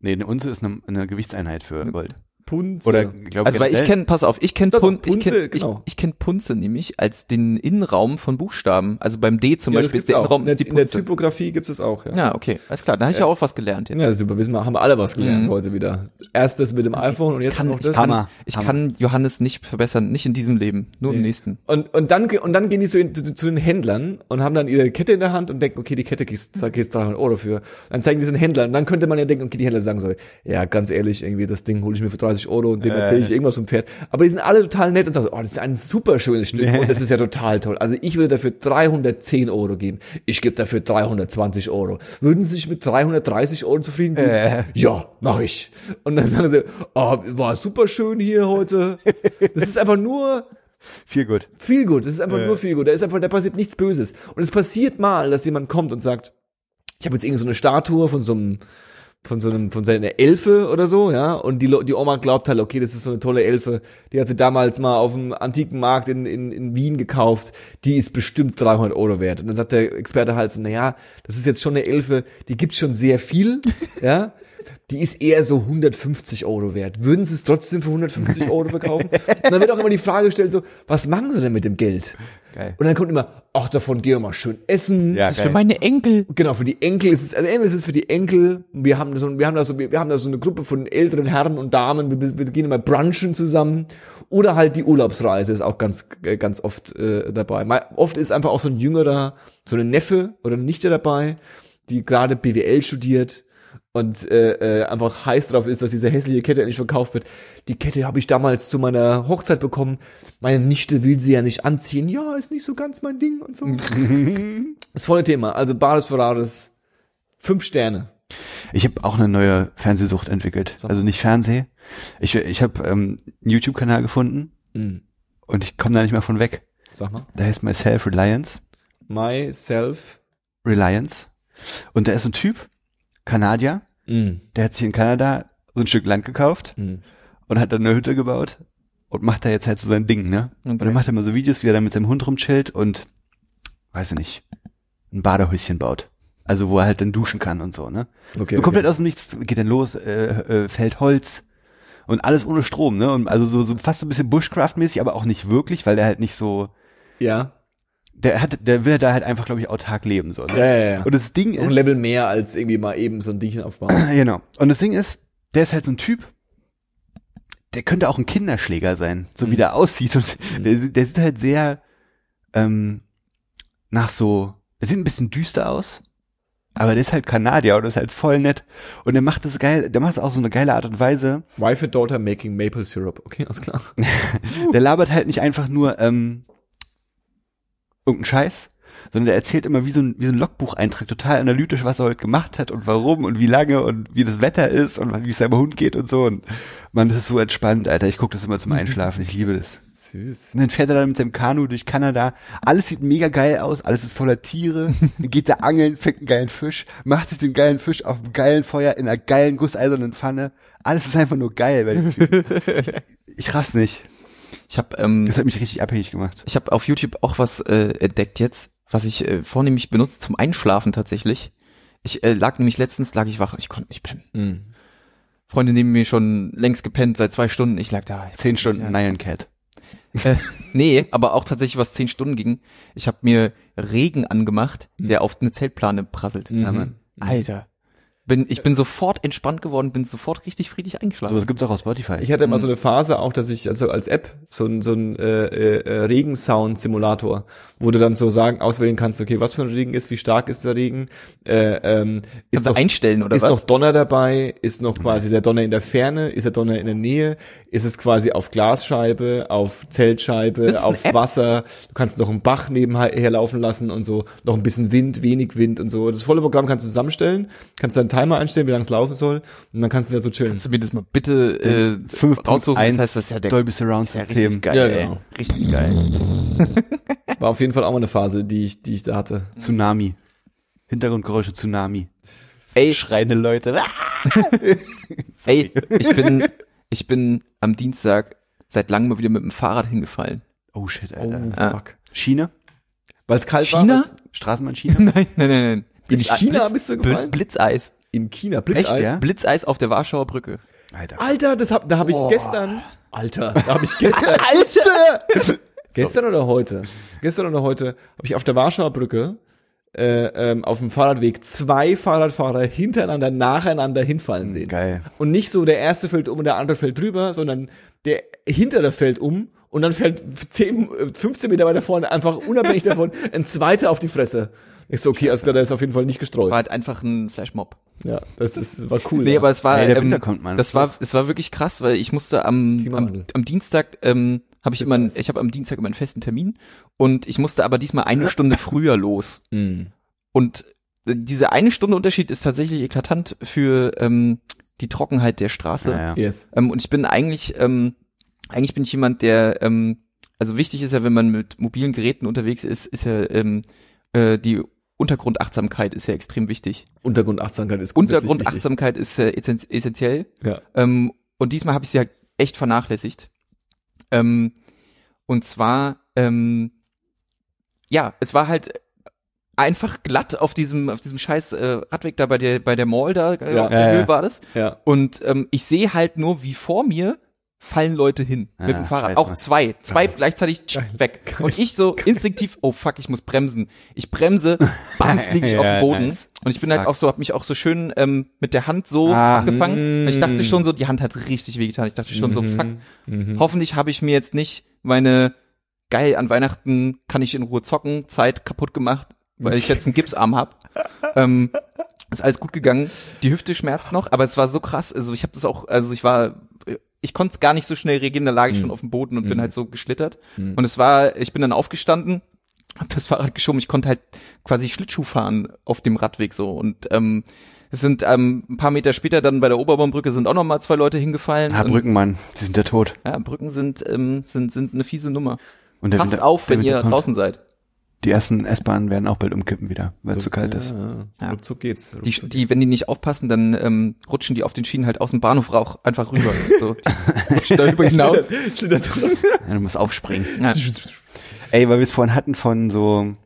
Nee, eine Unze ist eine, eine Gewichtseinheit für Gold. Punze. Oder, glaube Also weil ich kenne, pass auf, ich kenne Pun ich Punze, kenne genau. ich, ich kenn Punze nämlich als den Innenraum von Buchstaben. Also beim D zum ja, Beispiel ist der auch. Innenraum In der, die in der Punze. Typografie gibt es auch, ja. Ja, okay, alles klar. Da habe ich ja auch was gelernt jetzt. Ja, super, wissen wir, haben wir alle was gelernt Mhm. heute wieder. Erst das mit dem iPhone und jetzt kann, noch ich das. kann, Hammer, ich Hammer. kann Johannes nicht verbessern, nicht in diesem Leben, nur im Nee. nächsten. Und, und dann, und dann gehen die so in, zu, zu den Händlern und haben dann ihre Kette in der Hand und denken, okay, die Kette kriegst, kriegst 300 Euro für. Dann zeigen die es den Händlern. Und dann könnte man ja denken, okay, die Händler sagen so, ja, ganz ehrlich, irgendwie, das Ding hole ich mir für 30 Euro und dem Äh. erzähle ich irgendwas vom Pferd. Aber die sind alle total nett und sagen oh, das ist ein super schönes Stück und das ist ja total toll. Also ich würde dafür 310 Euro geben. Ich gebe dafür 320 Euro. Würden Sie sich mit 330 Euro zufrieden geben? Äh. Ja, mach ich. Und dann sagen sie, oh, war super schön hier heute. Das ist einfach nur Viel gut. viel gut. Das ist einfach nur viel gut. Da ist einfach, da passiert nichts Böses. Und es passiert mal, dass jemand kommt und sagt, ich habe jetzt irgendwie so eine Statue von so einem von so einem von seiner Elfe oder so, ja, und die die Oma glaubt halt, okay, das ist so eine tolle Elfe, die hat sie damals mal auf dem antiken Markt in, in, in Wien gekauft, die ist bestimmt 300 Euro wert. Und dann sagt der Experte halt so, na ja, das ist jetzt schon eine Elfe, die gibt schon sehr viel, ja, die ist eher so 150 Euro wert. Würden sie es trotzdem für 150 Euro verkaufen? Und dann wird auch immer die Frage gestellt so, was machen sie denn mit dem Geld? Geil. Und dann kommt immer, ach, davon gehen wir mal schön essen. Ja, Das ist für meine Enkel. Genau, für die Enkel ist es, also entweder ist es für die Enkel, wir haben so, wir haben da so, wir haben da so eine Gruppe von älteren Herren und Damen, wir, wir gehen immer brunchen zusammen, oder halt die Urlaubsreise ist auch ganz, äh, ganz oft äh, dabei. Mal, oft ist einfach auch so ein jüngerer, so ein Neffe oder eine Nichte dabei, die gerade BWL studiert und äh, äh, einfach heiß drauf ist, dass diese hässliche Kette endlich verkauft wird. Die Kette habe ich damals zu meiner Hochzeit bekommen. Meine Nichte will sie ja nicht anziehen. Ja, ist nicht so ganz mein Ding und so. das volle Thema. Also Bares Ferraris, fünf Sterne. Ich habe auch eine neue Fernsehsucht entwickelt. Sag. Also nicht Fernseh. Ich, ich habe ähm, einen YouTube-Kanal gefunden Mhm. und ich komme da nicht mehr von weg. Sag mal. Der heißt Myself Reliance. Myself. Reliance. Und da ist so ein Typ, Kanadier, Mhm. der hat sich in Kanada so ein Stück Land gekauft Mhm. und hat dann eine Hütte gebaut und macht da jetzt halt so sein Ding, ne? Und Okay. dann macht er mal so Videos, wie er da mit seinem Hund rumchillt und, weiß ich nicht, ein Badehäuschen baut. Also wo er halt dann duschen kann und so, ne? Okay. so komplett okay. aus dem Nichts geht dann los, äh, äh, fällt Holz und alles ohne Strom, ne? Und also so, so fast so ein bisschen Bushcraft-mäßig, aber auch nicht wirklich, weil der halt nicht so, Ja. Der hat, der will da halt einfach, glaube ich, autark leben, so. Ne? Ja, ja, ja. Und das Ding Noch ein ist, Level mehr als irgendwie mal eben so ein Dingchen aufbauen. genau. Und das Ding ist, der ist halt so ein Typ, der könnte auch ein Kinderschläger sein, so wie der aussieht. Und der, der sieht halt sehr ähm, nach so, er sieht ein bisschen düster aus, aber der ist halt Kanadier und ist halt voll nett. Und der macht das geil, der macht es auch so eine geile Art und Weise. Wife and Daughter making Maple Syrup. Okay, alles klar. Der labert halt nicht einfach nur ähm, irgendeinen Scheiß, sondern der erzählt immer wie so ein, wie so ein Logbucheintrag, total analytisch, was er heute gemacht hat und warum und wie lange und wie das Wetter ist und wie es seinem Hund geht und so. Und man, das ist so entspannt, Alter. Ich gucke das immer zum Einschlafen. Ich liebe das. Süß. Und dann fährt er dann mit seinem Kanu durch Kanada. Alles sieht mega geil aus, alles ist voller Tiere. Dann geht er angeln, fängt einen geilen Fisch, macht sich den geilen Fisch auf einem geilen Feuer in einer geilen gusseisernen Pfanne. Alles ist einfach nur geil bei dem Typen. Ich, ich raff nicht. Ich habe ähm, Das hat mich richtig abhängig gemacht. ich habe auf YouTube auch was äh, entdeckt jetzt, was ich äh, vornehmlich benutze zum Einschlafen tatsächlich. Ich äh, lag nämlich letztens, lag ich wach, ich konnte nicht pennen. Mhm. Freunde neben mir schon längst gepennt, seit zwei Stunden. Ich lag da. Zehn Stunden Ja. Nyan Cat. Äh, nee, aber auch tatsächlich was zehn Stunden ging. Ich habe mir Regen angemacht, der auf eine Zeltplane prasselt. Mhm. Alter. Bin, ich bin sofort entspannt geworden, bin sofort richtig friedlich eingeschlafen. Sowas gibt's auch auf Spotify. Ich hatte mal so eine Phase auch, dass ich also als App so ein so ein äh, äh, Regensound-Simulator, wo du dann so sagen auswählen kannst, okay, was für ein Regen ist, wie stark ist der Regen, äh, ähm, ist Kannst du noch, einstellen oder ist was? noch Donner dabei, ist noch quasi der Donner in der Ferne, ist der Donner in der Nähe, ist es quasi auf Glasscheibe, auf Zeltscheibe, auf App? Wasser, du kannst noch einen Bach nebenher laufen lassen und so, noch ein bisschen Wind, wenig Wind und so. Das volle Programm kannst du zusammenstellen, kannst deinen Timer einstellen, wie lange es laufen soll und dann kannst du da so chillen. Kannst du mir das mal bitte äh, raussuchen? Das heißt, das ist ja der Dolby Surround ist ja System. richtig geil. Ja, ey. genau. Richtig geil. War auf jeden Fall auch mal eine Phase, die ich, die ich da hatte. Tsunami. Hintergrundgeräusche Tsunami. Ey, Schreiende Leute. ey, ich bin, ich bin am Dienstag seit langem mal wieder mit dem Fahrrad hingefallen. Oh shit, Oh, Alter. Ah. fuck. Schiene? Weil es kalt China? war? weil's- Straßenbahnschiene? Nein, nein, nein, nein. In China Blitz- bist du gefallen? Blitzeis. In China, Blitzeis. Echt, ja? Blitzeis auf der Warschauer Brücke. Alter. Alter, das hab, da habe ich gestern. Alter, da habe ich gestern. Alter! gestern oder heute? Gestern oder heute habe ich auf der Warschauer Brücke äh, ähm, auf dem Fahrradweg zwei Fahrradfahrer hintereinander nacheinander hinfallen sehen. Geil. Und nicht so der erste fällt um und der andere fällt drüber, sondern der hintere fällt um und dann fällt 10, äh, 15 Meter weiter vorne einfach unabhängig davon ein zweiter auf die Fresse. Ich so, okay, klar, der ist auf jeden Fall nicht gestreut. War halt einfach ein Flashmob. Ja, das ist, das war cool. Nee, ja. aber es war, Ey, der ähm, kommt, Mann. das war, es war wirklich krass, weil ich musste am, am, am Dienstag, ähm, habe ich immer, einen- ich habe am Dienstag immer einen festen Termin und ich musste aber diesmal eine Stunde früher los. Mhm. Und äh, diese eine Stunde Unterschied ist tatsächlich eklatant für ähm, die Trockenheit der Straße. Ja, ja. Yes. Ähm, und ich bin eigentlich, ähm, eigentlich bin ich jemand, der, ähm, also wichtig ist ja, wenn man mit mobilen Geräten unterwegs ist, ist ja ähm, äh, die Untergrundachtsamkeit ist ja extrem wichtig. Untergrundachtsamkeit ist. Untergrundachtsamkeit ist äh, essen- essentiell. Ja. Ähm, und diesmal habe ich sie halt echt vernachlässigt. Ähm, und zwar, ähm, ja, es war halt einfach glatt auf diesem auf diesem scheiß äh, Radweg da bei der bei der Mall da äh, Ja. ja. war das Ja. und ähm, ich sehe halt nur wie vor mir fallen Leute hin Ja, mit dem Fahrrad scheiße. auch zwei zwei gleichzeitig tsch, weg und ich so instinktiv oh fuck ich muss bremsen ich bremse bams lieg ich auf Ja, dem Boden nice. und ich bin halt auch so hab mich auch so schön ähm, mit der Hand so Ah. gefangen Mm. ich dachte schon so die Hand hat richtig wehgetan ich dachte schon so fuck Mhm. Hoffentlich habe ich mir jetzt nicht meine geil an Weihnachten kann ich in Ruhe zocken Zeit kaputt gemacht, weil ich jetzt einen Gipsarm hab. ähm, ist alles gut gegangen. Die Hüfte schmerzt noch, aber es war so krass. Also ich habe das auch, also ich war, ich konnte es gar nicht so schnell reagieren. Da lag ich schon auf dem Boden und bin halt so geschlittert. Und es war, ich bin dann aufgestanden, hab das Fahrrad geschoben. Ich konnte halt quasi Schlittschuh fahren auf dem Radweg so und ähm, es sind ähm, ein paar Meter später dann bei der Oberbaumbrücke sind auch noch mal zwei Leute hingefallen. Ah, Und- Brücken, Mann. Die sind ja tot. ja, Brücken sind, ähm, sind, sind eine fiese Nummer. Und Passt auf, wenn ihr draußen seid. Die ersten S-Bahnen werden auch bald umkippen wieder, weil es zu kalt ist. Ja, Ja. Ruckzuck geht's. Die, Ruckzuck die, wenn die nicht aufpassen, dann ähm, rutschen die auf den Schienen halt aus dem Bahnhof rauch einfach rüber. So, die rutschen da rüber hinaus. geht's. Schlittert so. Ja, du musst aufspringen. Ja. Ey, weil wir es vorhin hatten von so,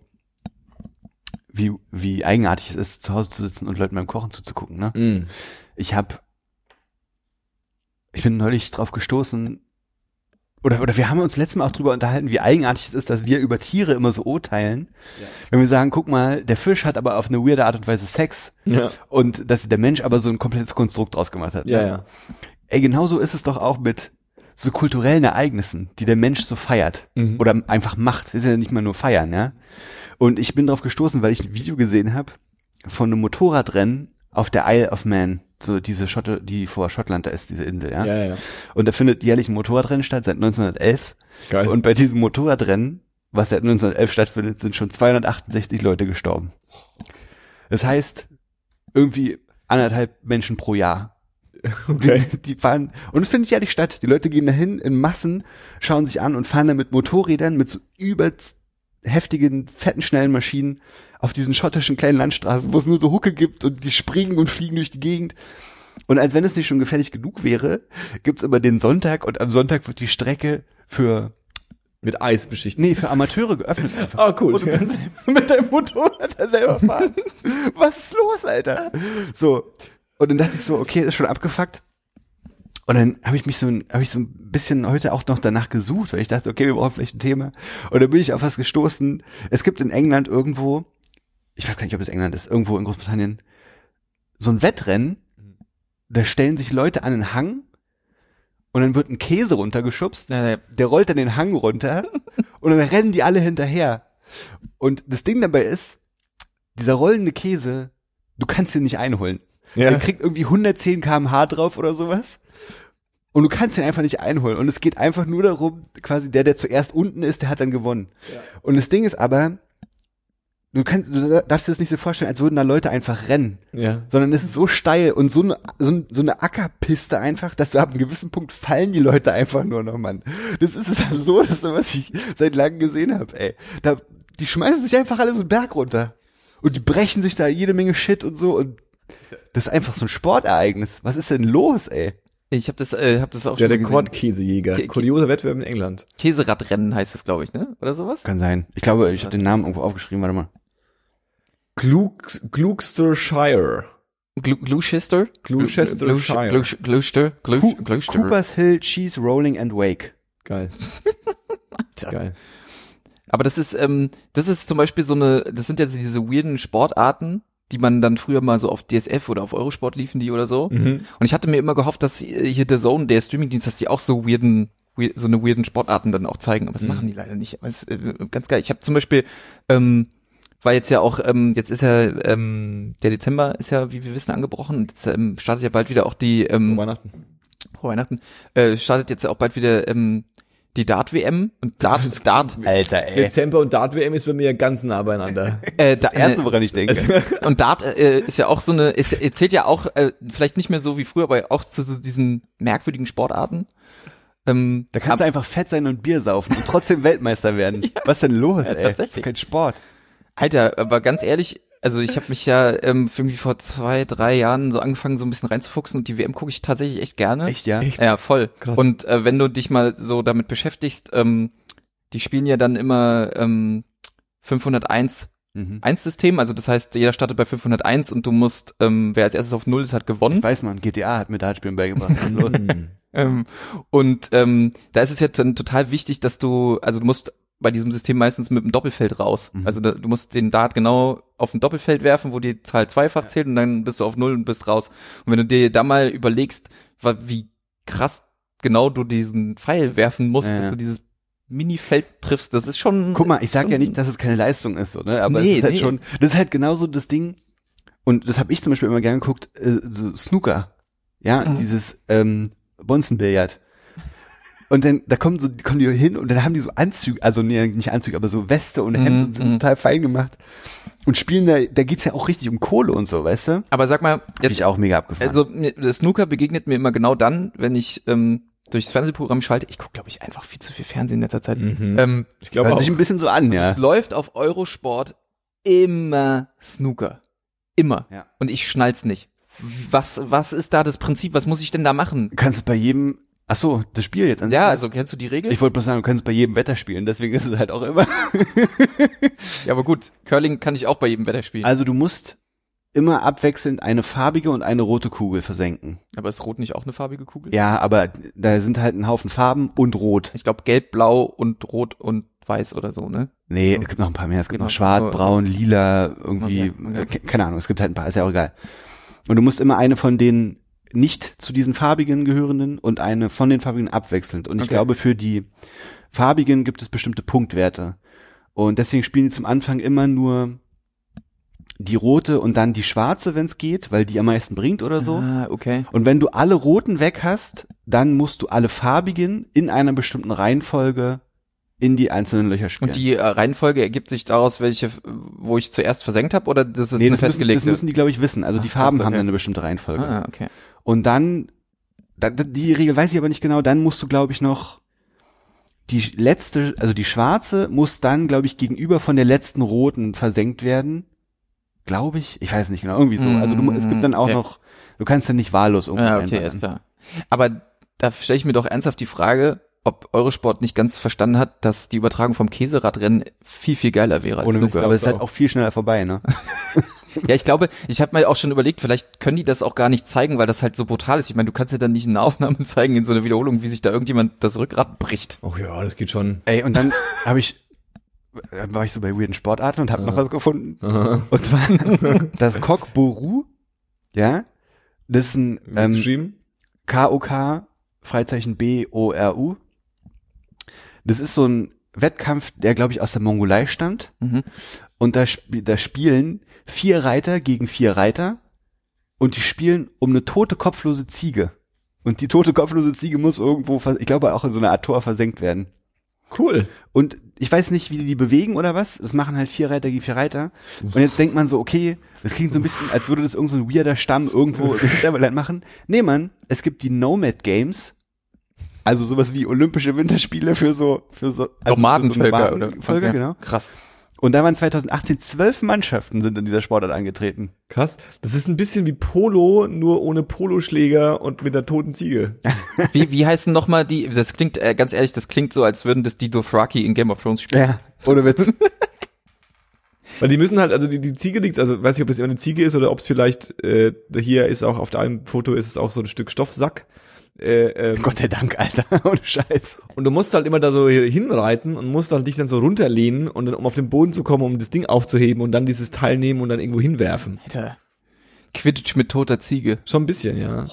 wie, wie eigenartig es ist, zu Hause zu sitzen und Leuten beim Kochen zuzugucken, ne? Mhm. Ich hab, ich bin neulich drauf gestoßen, oder, oder wir haben uns letztes Mal auch drüber unterhalten, wie eigenartig es ist, dass wir über Tiere immer so urteilen. Wenn wir sagen, guck mal, der Fisch hat aber auf eine weirde Art und Weise Sex. Ja. Und dass der Mensch aber so ein komplettes Konstrukt draus gemacht hat. Ja, ne? ja. Ey, genauso ist es doch auch mit so kulturellen Ereignissen, die der Mensch so feiert. Mhm. Oder einfach macht. Das ist ja nicht mal nur feiern, ja. Und ich bin drauf gestoßen, weil ich ein Video gesehen habe von einem Motorradrennen auf der Isle of Man. So diese Schotte, die vor Schottland da ist, diese Insel, ja. Ja, ja. Und da findet jährlich ein Motorradrennen statt, seit 1911. Geil. Und bei diesem Motorradrennen, was seit 1911 stattfindet, sind schon 268 Leute gestorben. Das heißt, irgendwie anderthalb Menschen pro Jahr. Okay. Die, die fahren, und es findet jährlich statt. Die Leute gehen dahin in Massen, schauen sich an und fahren dann mit Motorrädern, mit so übelst heftigen, fetten, schnellen Maschinen auf diesen schottischen kleinen Landstraßen, wo es nur so Hucke gibt und die springen und fliegen durch die Gegend. Und als wenn es nicht schon gefährlich genug wäre, gibt's aber den Sonntag und am Sonntag wird die Strecke für Mit Eis beschichtet. Nee, für Amateure geöffnet einfach. Ah, cool. Und du kannst mit deinem Motorrad da selber fahren. Was ist los, Alter? So. Und dann dachte ich so, okay, ist schon abgefuckt. Und dann habe ich mich so, ein- habe ich so ein bisschen heute auch noch danach gesucht, weil ich dachte, okay, wir brauchen vielleicht ein Thema. Und dann bin ich auf was gestoßen. Es gibt in England irgendwo, ich weiß gar nicht, ob es England ist, irgendwo in Großbritannien, so ein Wettrennen, da stellen sich Leute an den Hang und dann wird ein Käse runtergeschubst Ja, ja. der rollt dann den Hang runter und dann rennen die alle hinterher. Und das Ding dabei ist, dieser rollende Käse, du kannst ihn nicht einholen. Ja. Der kriegt irgendwie 110 kmh drauf oder sowas. Und du kannst ihn einfach nicht einholen. Und es geht einfach nur darum, quasi der, der zuerst unten ist, der hat dann gewonnen. Und das Ding ist aber, du kannst, du darfst dir das nicht so vorstellen, als würden da Leute einfach rennen Ja. sondern es ist so steil und so eine, so, so eine Ackerpiste einfach, dass du ab einem gewissen Punkt fallen die Leute einfach nur noch, Mann. Das ist das Absurdeste, was ich seit langem gesehen habe, ey. Da, die schmeißen sich einfach alle so einen Berg runter. Und die brechen sich da jede Menge Shit und so und das ist einfach so ein Sportereignis. Was ist denn los, ey? Ich habe das, äh, hab das auch Der schon mal gesehen. Rekordkäsejäger. Kä- Kurioser Wettbewerb in England. Käseradrennen heißt das, glaube ich, ne? Oder sowas? Kann sein. Ich glaube, ich habe den Namen irgendwo aufgeschrieben, warte mal. Klug, Gloucestershire. Glu Gloucester? Gloucestershire. Gloucester? Gloucester? Coopers Hill Cheese Rolling and Wake. Geil. Alter. Geil. Aber das ist, ähm, das ist zum Beispiel so eine, das sind ja diese weirden Sportarten, die man dann früher mal so auf DSF oder auf Eurosport liefen die oder so. Mhm. Und ich hatte mir immer gehofft, dass äh, hier der Zone, der Streamingdienst, dass die auch so weirden, weird, so eine weirden Sportarten dann auch zeigen, aber das machen die leider nicht. Aber es ist äh, ganz geil. Ich habe zum Beispiel, ähm, war jetzt ja auch, ähm, jetzt ist ja, ähm, der Dezember ist ja, wie wir wissen, angebrochen und jetzt ähm, startet ja bald wieder auch die, ähm, Weihnachten. Frohe Weihnachten, äh, startet jetzt ja auch bald wieder ähm, die Dart-WM und Dart, Dart, Alter, ey. Dezember und Dart-WM ist bei mir ganz nah beieinander. äh, da, Das erste, woran ich denke. Und Dart äh, ist ja auch so eine, ist, zählt ja auch, äh, vielleicht nicht mehr so wie früher, aber auch zu so diesen merkwürdigen Sportarten. Ähm, Da kannst du einfach fett sein und Bier saufen und trotzdem Weltmeister werden. Was ist denn los, ey? tatsächlich. Das ist kein Sport. Alter, aber ganz ehrlich, also ich habe mich ja ähm, irgendwie vor zwei, drei Jahren so angefangen, so ein bisschen reinzufuchsen und die WM gucke ich tatsächlich echt gerne. Echt, ja? Ja, voll. Krass. Und äh, wenn du dich mal so damit beschäftigst, ähm, die spielen ja dann immer ähm, 501 Mhm. 1 System, also das heißt, jeder startet bei 501 und du musst, ähm, wer als erstes auf Null ist, hat gewonnen. Ich weiß man, GTA hat mir Dartspielen beigebracht. Was ist los? Ähm, und ähm, da ist es jetzt dann total wichtig, dass du, also du musst bei diesem System meistens mit dem Doppelfeld raus. Mhm. Also da, du musst den Dart genau auf ein Doppelfeld werfen, wo die Zahl zweifach zählt und dann bist du auf Null und bist raus. Und wenn du dir da mal überlegst, wie krass genau du diesen Pfeil werfen musst, Ja, ja. dass du dieses Mini-Feld triffst, das ist schon. Guck mal, ich sag ja nicht, dass es keine Leistung ist, so, ne? aber Nee, es ist halt nee. schon, das ist halt genauso das Ding, und das habe ich zum Beispiel immer gerne geguckt, äh, so Snooker, ja, Mhm. dieses ähm, Bonzenbillard. Und dann, da kommen so, die kommen die hin und dann haben die so Anzüge, also nee, nicht Anzüge, aber so Weste und Hemden Mhm, und sind mhm. total fein gemacht. Und spielen da, da geht's ja auch richtig um Kohle und so, weißt du? Aber sag mal, jetzt ich auch mega abgefahren. Also das Snooker begegnet mir immer genau dann, wenn ich ähm, durchs Fernsehprogramm schalte. Ich gucke, glaube ich, einfach viel zu viel Fernsehen in letzter Zeit. Mhm. Ähm, Ich glaube Hört auch. sich ein bisschen so an, ja. Es läuft auf Eurosport immer Snooker. Immer. Ja. Und ich schnall's nicht. Was, was ist da das Prinzip? Was muss ich denn da machen? Du kannst bei jedem, ach so, das Spiel jetzt an Ja, also kennst du die Regel? Ich wollte bloß sagen, du kannst bei jedem Wetter spielen, deswegen ist es halt auch immer. ja, aber gut, Curling kann ich auch bei jedem Wetter spielen. Also du musst immer abwechselnd eine farbige und eine rote Kugel versenken. Aber ist Rot nicht auch eine farbige Kugel? Ja, aber da sind halt ein Haufen Farben und Rot. Ich glaube Gelb, Blau und Rot und Weiß oder so, ne? Nee, es gibt noch ein paar mehr. Es gibt Genau. noch schwarz, So, so. braun, lila, irgendwie, Okay, okay. ke- keine Ahnung, es gibt halt ein paar, ist ja auch egal. Und du musst immer eine von den nicht zu diesen farbigen gehörenden und eine von den farbigen abwechselnd. Und ich Okay. glaube, für die farbigen gibt es bestimmte Punktwerte. Und deswegen spielen die zum Anfang immer nur die rote und dann die schwarze, wenn es geht, weil die am meisten bringt oder so. Ah, okay. Und wenn du alle roten weg hast, dann musst du alle farbigen in einer bestimmten Reihenfolge in die einzelnen Löcher spielen. Und die äh, Reihenfolge ergibt sich daraus, welche, wo ich zuerst versenkt habe, oder das ist nee, eine das müssen, festgelegte? das müssen die, glaube ich, wissen. Also Ach, die Farben krass, haben okay. dann eine bestimmte Reihenfolge. ah, okay. Und dann, da, da- die Regel weiß ich aber nicht genau, dann musst du, glaube ich, noch die letzte, also die schwarze muss dann, glaube ich, gegenüber von der letzten roten versenkt werden. Glaube ich. Ich weiß nicht genau, irgendwie so. Also du, es gibt dann auch Okay. noch, du kannst dann nicht wahllos irgendwo Ja, okay, ist klar. Aber da stelle ich mir doch ernsthaft die Frage, ob Eurosport nicht ganz verstanden hat, dass die Übertragung vom Käseradrennen viel, viel geiler wäre als Ohne Mist, aber es ist halt auch viel schneller vorbei, ne? Ja, ich glaube, ich habe mir auch schon überlegt, vielleicht können die das auch gar nicht zeigen, weil das halt so brutal ist. Ich meine, du kannst ja dann nicht in einer Aufnahme zeigen, in so einer Wiederholung, wie sich da irgendjemand das Rückgrat bricht. Oh ja, das geht schon. Ey, und dann habe ich, dann war ich so bei weirden Sportarten und habe noch Ja. was gefunden. Aha. Und zwar das Kokboru, ja, das ist ein Ähm? KOK, Freizeichen B-O-R-U. Das ist so ein Wettkampf, der, glaube ich, aus der Mongolei stammt. Mhm. Und da, sp da spielen vier Reiter gegen vier Reiter und die spielen um eine tote, kopflose Ziege. Und die tote, kopflose Ziege muss irgendwo, ich glaube, auch in so einer Art Tor versenkt werden. Cool. Und ich weiß nicht, wie die die bewegen oder was. Das machen halt vier Reiter gegen vier Reiter. Und jetzt denkt man so, okay, das klingt so ein bisschen, als würde das irgend so ein weirder Stamm irgendwo im Hinterland machen. Nee, Mann, es gibt die Nomad Games. Also sowas wie Olympische Winterspiele für so, für so, also Nomadenvölker, für so oder? Nomadenvölker, Ja. genau. Krass. Und da waren 2018 zwölf Mannschaften sind in dieser Sportart angetreten. Krass. Das ist ein bisschen wie Polo, nur ohne Poloschläger und mit einer toten Ziege. Wie, wie heißen noch mal die, das klingt, äh, ganz ehrlich, das klingt so, als würden das die Dothraki in Game of Thrones spielen. Ja, ohne Witz. Weil die müssen halt, also die, die Ziege liegt, also weiß nicht, ob das immer eine Ziege ist oder ob es vielleicht, äh, hier ist auch auf einem Foto ist es auch so ein Stück Stoffsack. Äh, ähm, Gott sei Dank, Alter. Ohne Scheiß. Und du musst halt immer da so hier hinreiten und musst dann dich dann so runterlehnen und dann, um auf den Boden zu kommen, um das Ding aufzuheben und dann dieses Teil nehmen und dann irgendwo hinwerfen. Alter. Quidditch mit toter Ziege. Schon ein bisschen, ja.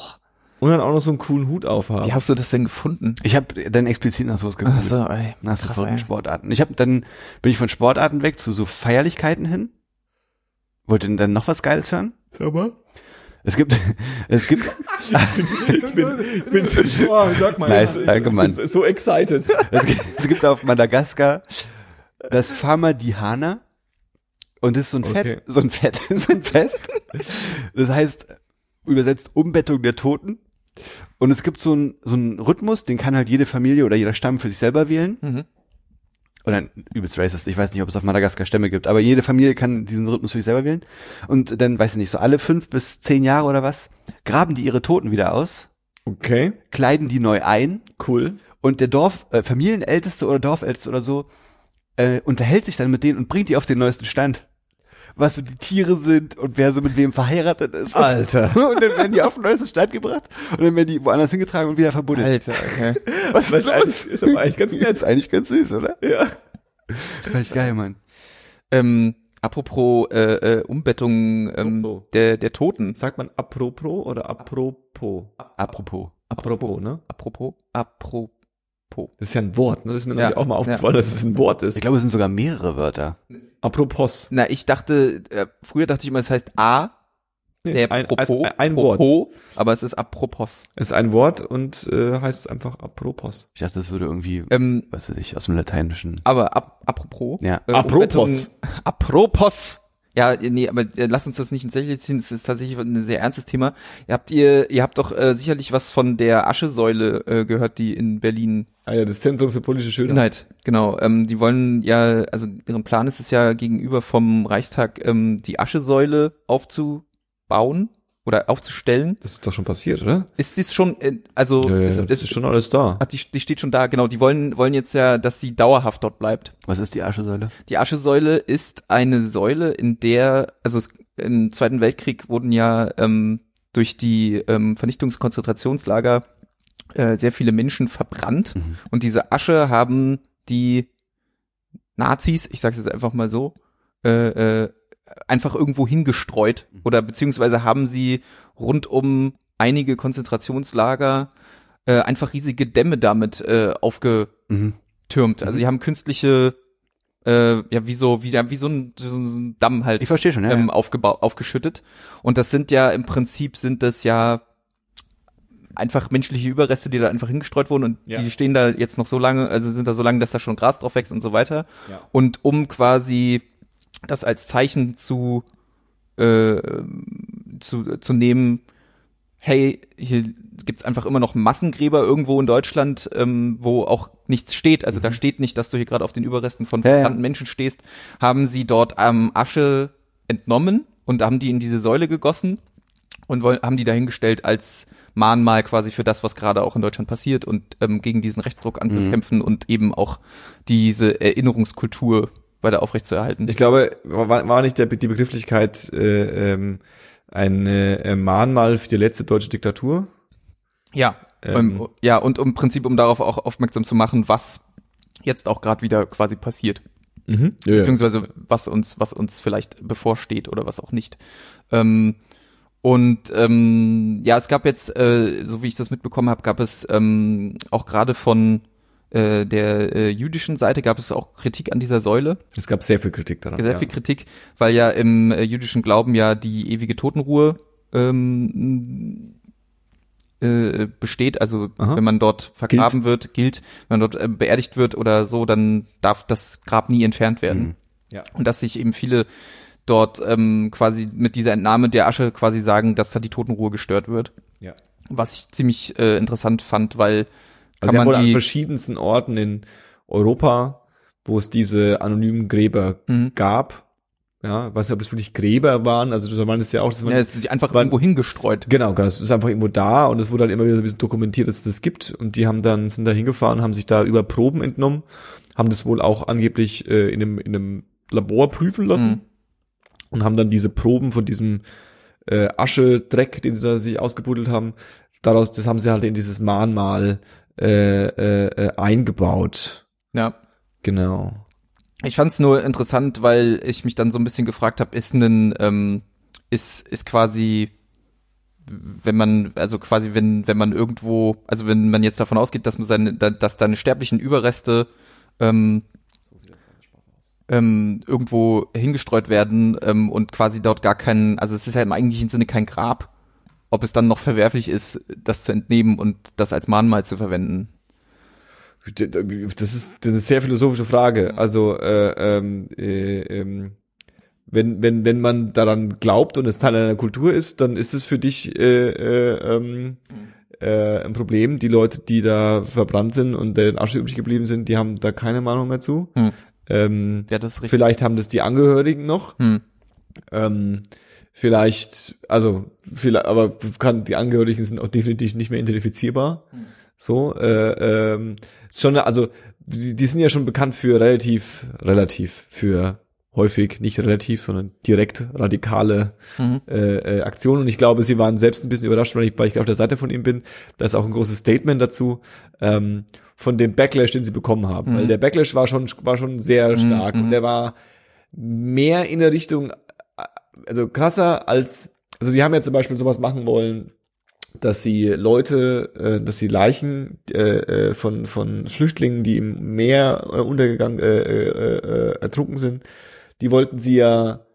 Und dann auch noch so einen coolen Hut aufhaben. Wie hast du das denn gefunden? Ich habe dann explizit nach sowas Ach geguckt. so, ey. Nach so Krass, verrückten ey. Sportarten. Ich habe dann bin ich von Sportarten weg zu so Feierlichkeiten hin. Wollt ihr denn dann noch was Geiles hören? Sag mal. Es gibt es gibt Ich bin, ich bin so, oh, sag mal. Nice, ist- danke, Mann. So excited. es gibt, es gibt auf Madagaskar das Famadihana und das ist so ein Okay. Fett, so ein Fett, so ein Fest. Das heißt übersetzt Umbettung der Toten. Und es gibt so einen so einen Rhythmus, den kann halt jede Familie oder jeder Stamm für sich selber wählen. Mhm. Oder übelst racist, ich weiß nicht, ob es auf Madagaskar Stämme gibt, aber jede Familie kann diesen Rhythmus für sich selber wählen. Und dann, weiß ich nicht, so alle fünf bis zehn Jahre oder was, graben die ihre Toten wieder aus, Okay, kleiden die neu ein cool. und der Dorf, äh, Familienälteste oder Dorfälteste oder so, äh, unterhält sich dann mit denen und bringt die auf den neuesten Stand. Was so die Tiere sind und wer so mit wem verheiratet ist. Alter. Und dann werden die auf den neuesten Stand gebracht und dann werden die woanders hingetragen und wieder verbuddelt. Alter, okay. Was Das ist, eigentlich- ist aber eigentlich ganz Das nett. ist eigentlich ganz süß, oder? Ja. Das ist geil, Mann. ähm, apropos äh, äh, Umbettung ähm, der, der Toten. Sagt man apropos oder apropos? Apropos. Apropos, ne? Apropos, apropos. Das ist ja ein Wort, ne? Das ist mir Ja, auch mal aufgefallen, dass es ein Wort ist. Ich glaube, es sind sogar mehrere Wörter. Apropos. Na, ich dachte, äh, früher dachte ich immer, es heißt A, Nee, der ein, Propos, ein, ein Wort. Propos, aber es ist apropos. Es ist ein Wort und äh, heißt einfach apropos. Ich dachte, das würde irgendwie, Ähm, weiß ich, aus dem Lateinischen. aber ap apropos. Ja. Äh, Apropos. Umbettung- Apropos. Ja, nee, aber äh, lass uns das nicht ins Lächerliche ziehen. Es ist tatsächlich ein sehr ernstes Thema. Ihr habt ihr, ihr habt doch äh, sicherlich was von der Aschesäule äh, gehört, die in Berlin Ah ja, das Zentrum für politische Schönheit. Genau. Ähm, die wollen ja, also deren Plan ist es ja gegenüber vom Reichstag ähm, die Aschesäule aufzubauen oder aufzustellen. Das ist doch schon passiert, oder? Ist dies schon, äh, also Ja, ja, ist, das ist schon alles da. Ach, die, die steht schon da, genau. Die wollen wollen jetzt ja, dass sie dauerhaft dort bleibt. Was ist die Aschesäule? Die Aschesäule ist eine Säule, in der, also es, im Zweiten Weltkrieg wurden ja ähm, durch die ähm, Vernichtungskonzentrationslager äh, sehr viele Menschen verbrannt Mhm. und diese Asche haben die Nazis, ich sage es jetzt einfach mal so, äh, äh, einfach irgendwo hingestreut oder beziehungsweise haben sie rund um einige Konzentrationslager äh, einfach riesige Dämme damit äh, aufgetürmt. Mhm. Also sie haben künstliche, äh, ja wie so wie, wie so, ein, so ein Damm halt Ich verstehe schon, ja. ähm, aufgebaut, aufgeschüttet. Und das sind ja im Prinzip sind das ja einfach menschliche Überreste, die da einfach hingestreut wurden und Ja. die stehen da jetzt noch so lange, also sind da so lange, dass da schon Gras drauf wächst und so weiter. Ja. Und um quasi das als Zeichen zu, äh, zu, zu nehmen, hey, hier gibt's einfach immer noch Massengräber irgendwo in Deutschland, ähm, wo auch nichts steht. Also da steht nicht, dass du hier gerade auf den Überresten von Mhm. Ja, ja. verbrannten Menschen stehst. Haben sie dort ähm, Asche entnommen und haben die in diese Säule gegossen und wollen, haben die dahingestellt als Mahnmal quasi für das, was gerade auch in Deutschland passiert und ähm, gegen diesen Rechtsdruck anzukämpfen und eben auch diese Erinnerungskultur weiter aufrechtzuerhalten. Ich glaube, war, war nicht der, die Begrifflichkeit äh, ähm, ein äh, Mahnmal für die letzte deutsche Diktatur? Ja, Ähm, ähm, ja, und im Prinzip, um darauf auch aufmerksam zu machen, was jetzt auch gerade wieder quasi passiert, Mhm. Ja, ja. beziehungsweise was uns, was uns vielleicht bevorsteht oder was auch nicht. Ähm, und ähm, ja, es gab jetzt, äh, so wie ich das mitbekommen habe, gab es ähm, auch gerade von äh, der äh, jüdischen Seite gab es auch Kritik an dieser Säule. Es gab sehr viel Kritik daran. sehr ja. viel Kritik, weil ja im äh, jüdischen Glauben ja die ewige Totenruhe ähm, äh, besteht. Also Aha. wenn man dort vergraben wird, gilt, wenn man dort äh, beerdigt wird oder so, dann darf das Grab nie entfernt werden. Mhm. Ja. Und dass sich eben viele dort ähm, quasi mit dieser Entnahme der Asche quasi sagen, dass da die Totenruhe gestört wird. Ja. Was ich ziemlich äh, interessant fand, weil Also man an die verschiedensten Orten in Europa, wo es diese anonymen Gräber Mhm. gab. Ja, weiß nicht, ob das wirklich Gräber waren. Also du meintest ja auch, dass man ja, es ist einfach wann- irgendwo hingestreut. Genau, genau, es ist einfach irgendwo da und es wurde halt immer wieder so ein bisschen dokumentiert, dass es das gibt und die haben dann, sind da hingefahren, haben sich da über Proben entnommen, haben das wohl auch angeblich äh, in, einem, in einem Labor prüfen lassen Mhm. und haben dann diese Proben von diesem äh, Aschedreck, den sie da sich ausgebuddelt haben, daraus, das haben sie halt in dieses Mahnmal äh, äh, äh, eingebaut. Ja. Genau. Ich fand es nur interessant, weil ich mich dann so ein bisschen gefragt habe, ist ein ähm, ist ist quasi wenn man also quasi wenn wenn man irgendwo also wenn man jetzt davon ausgeht, dass man seine da- dass deine sterblichen Überreste ähm, ähm, irgendwo hingestreut werden ähm, und quasi dort gar kein also es ist ja im eigentlichen Sinne kein Grab, ob es dann noch verwerflich ist, das zu entnehmen und das als Mahnmal zu verwenden. Das ist, das ist eine sehr philosophische Frage. Also, äh, ähm, äh, ähm, wenn, wenn, wenn man daran glaubt und es Teil einer Kultur ist, dann ist es für dich äh, äh, ähm, äh, ein Problem. Die Leute, die da verbrannt sind und deren Asche übrig geblieben sind, die haben da keine Meinung mehr zu. Hm. Ähm, Ja, das ist richtig. vielleicht haben das die Angehörigen noch. Hm. Ähm, vielleicht, also, vielleicht, aber kann, die Angehörigen sind auch definitiv nicht mehr identifizierbar. So, äh, ähm, schon, also, die, die sind ja schon bekannt für relativ, relativ, für häufig, nicht relativ, sondern direkt radikale Mhm. äh, äh, Aktionen. Und ich glaube, sie waren selbst ein bisschen überrascht, weil ich, weil ich auf der Seite von ihm bin. Da ist auch ein großes Statement dazu, ähm, von dem Backlash, den sie bekommen haben. Mhm. Weil der Backlash war schon, war schon sehr stark. mhm. Und der war mehr in der Richtung, also krasser als, also sie haben ja zum Beispiel sowas machen wollen, dass sie Leute, äh, dass sie Leichen äh, äh, von von Flüchtlingen, die im Meer äh, untergegangen, äh, äh, äh, ertrunken sind, die wollten sie ja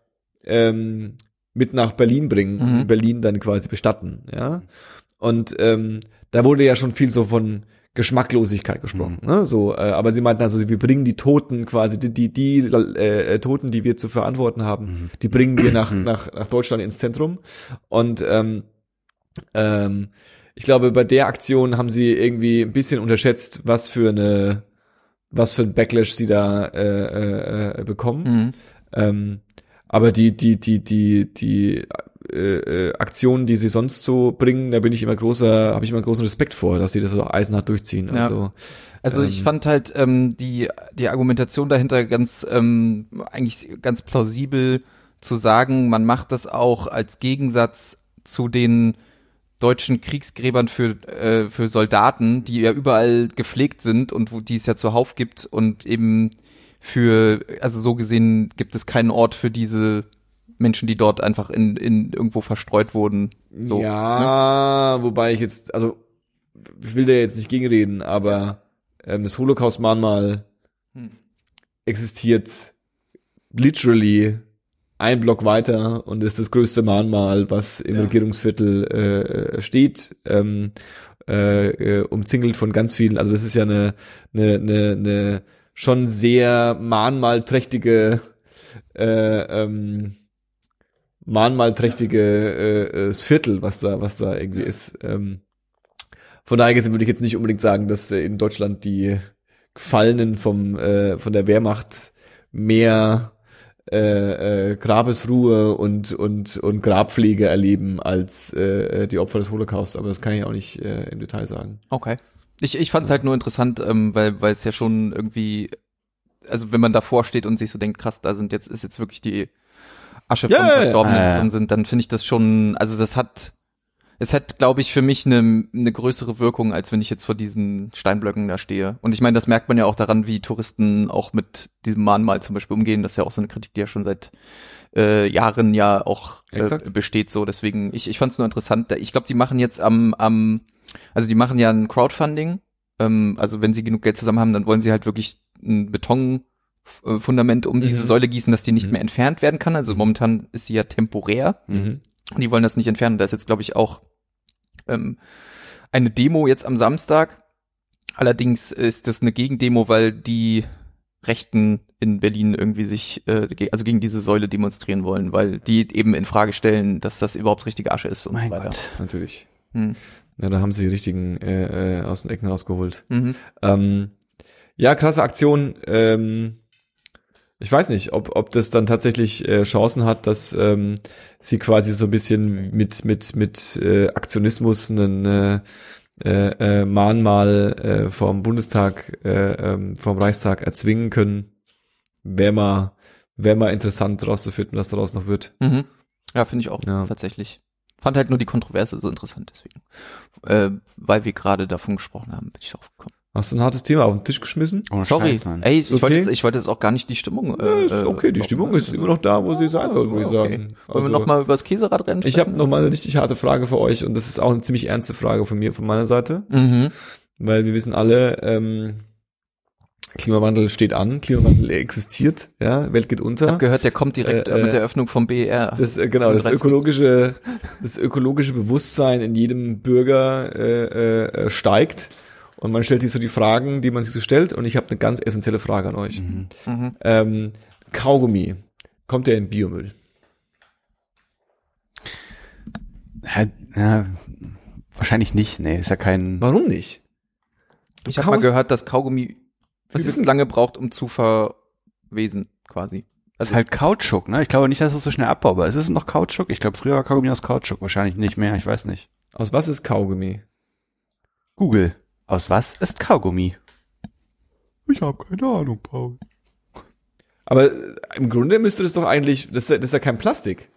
ähm, mit nach Berlin bringen, Mhm. in Berlin dann quasi bestatten, ja. Und ähm, da wurde ja schon viel so von Geschmacklosigkeit gesprochen, ne? So, äh, aber sie meinten also, wir bringen die Toten quasi, die die, die äh, Toten, die wir zu verantworten haben, die bringen wir nach nach nach Deutschland ins Zentrum und ähm, ähm, ich glaube, bei der Aktion haben sie irgendwie ein bisschen unterschätzt, was für eine, was für ein Backlash sie da äh, äh, äh, bekommen. Mhm. Ähm, aber die, die, die, die, die äh, äh, Aktionen, die sie sonst so bringen, da bin ich immer großer, habe ich immer großen Respekt vor, dass sie das so eisenhart durchziehen. Ja. Also, Also ich Ähm. fand halt ähm, die die Argumentation dahinter ganz ähm, eigentlich ganz plausibel, zu sagen, man macht das auch als Gegensatz zu den deutschen Kriegsgräbern für, äh, für Soldaten, die ja überall gepflegt sind und wo die es ja zuhauf gibt und eben für, also so gesehen gibt es keinen Ort für diese Menschen, die dort einfach in, in irgendwo verstreut wurden. So, ne? ja, wobei ich jetzt, also ich will da jetzt nicht gegenreden, aber ähm, das Holocaust-Mahnmal Hm. existiert literally ein Block weiter und ist das größte Mahnmal, was im Ja. Regierungsviertel äh, steht, ähm, äh, äh, umzingelt von ganz vielen. Also das ist ja eine, eine, eine, eine schon sehr mahnmalträchtige äh, ähm, mahnmalträchtige äh, äh, Viertel, was da, was da irgendwie ist. Ähm, von daher gesehen würde ich jetzt nicht unbedingt sagen, dass äh, in Deutschland die Gefallenen vom äh, von der Wehrmacht mehr äh, äh, Grabesruhe und und und Grabpflege erleben als äh, die Opfer des Holocaust. Aber das kann ich auch nicht äh, im Detail sagen. Okay. Ich, ich fand es halt nur interessant, ähm, weil weil es ja schon irgendwie, also wenn man davor steht und sich so denkt, krass, da sind jetzt ist jetzt wirklich die Asche Ja, von ja, ja. Verstorbenen Ja, ja. drin sind, dann finde ich das schon, also das hat, es hat, glaube ich, für mich eine eine größere Wirkung, als wenn ich jetzt vor diesen Steinblöcken da stehe. Und ich meine, das merkt man ja auch daran, wie Touristen auch mit diesem Mahnmal zum Beispiel umgehen. Das ist ja auch so eine Kritik, die ja schon seit äh, Jahren ja auch äh, besteht. So, deswegen, ich, ich fand es nur interessant. Ich glaube, die machen jetzt am, am, also die machen ja ein Crowdfunding. Ähm, also wenn sie genug Geld zusammen haben, dann wollen sie halt wirklich ein Betonfundament um diese Mhm. Säule gießen, dass die nicht Mhm. mehr entfernt werden kann. Also momentan ist sie ja temporär. Mhm. Und die wollen das nicht entfernen. Da ist jetzt, glaube ich, auch ähm, eine Demo jetzt am Samstag. Allerdings ist das eine Gegendemo, weil die Rechten in Berlin irgendwie sich, äh, also gegen diese Säule demonstrieren wollen, weil die eben in Frage stellen, dass das überhaupt richtige Asche ist und Mein so weiter. Gott. Natürlich. Hm. Ja, da haben sie die richtigen äh, äh, aus den Ecken rausgeholt. Mhm. Ähm, ja, krasse Aktion. Ähm, ich weiß nicht, ob, ob das dann tatsächlich äh, Chancen hat, dass ähm, sie quasi so ein bisschen mit mit mit äh, Aktionismus einen äh, äh, äh, Mahnmal äh, vom Bundestag, äh, ähm, vom Reichstag erzwingen können. Wäre mal, wäre mal interessant rauszufinden, was daraus noch wird. Mhm. Ja, finde ich auch Ja. tatsächlich. Fand halt nur die Kontroverse so interessant, deswegen. Äh, weil wir gerade davon gesprochen haben, bin ich drauf gekommen. Hast du ein hartes Thema auf den Tisch geschmissen? Ohne Sorry, Scheiß, Mann. ey, ich okay? wollte jetzt, ich wollte jetzt auch gar nicht die Stimmung. Ja, ist äh, okay, die äh, Stimmung ist immer noch da, wo sie sein soll, würde ich Okay. sagen. Wollen wir Also- noch mal über das Käseradrennen Ich habe noch mal eine richtig harte Frage für euch und das ist auch eine ziemlich ernste Frage von mir, von meiner Seite, Mhm. weil wir wissen alle, ähm, Klimawandel steht an, Klimawandel existiert, ja, Welt geht Ich unter. habe gehört, der kommt direkt Äh, äh, mit äh, der Eröffnung vom BER. Das äh, genau, das 30. ökologische, das ökologische Bewusstsein in jedem Bürger äh, äh, steigt und man stellt sich so die Fragen, die man sich so stellt und ich habe eine ganz essentielle Frage an euch. Mhm. Mhm. Ähm, Kaugummi, kommt der in Biomüll? Ja, ja, wahrscheinlich nicht. Nee, ist ja kein. Warum nicht? Du Ich habe mal gehört, dass Kaugummi Was ist lange braucht, um zu verwesen, quasi. Das ist halt Kautschuk, ne? Ich glaube nicht, dass es so schnell abbaubar ist. Ist es noch Kautschuk? Ich glaube, früher war Kaugummi aus Kautschuk. Wahrscheinlich nicht mehr. Ich weiß nicht. Aus was ist Kaugummi? Google. Aus was ist Kaugummi? Ich habe keine Ahnung, Paul. Aber äh, im Grunde müsste das doch eigentlich, das ist ja, das ist ja kein Plastik.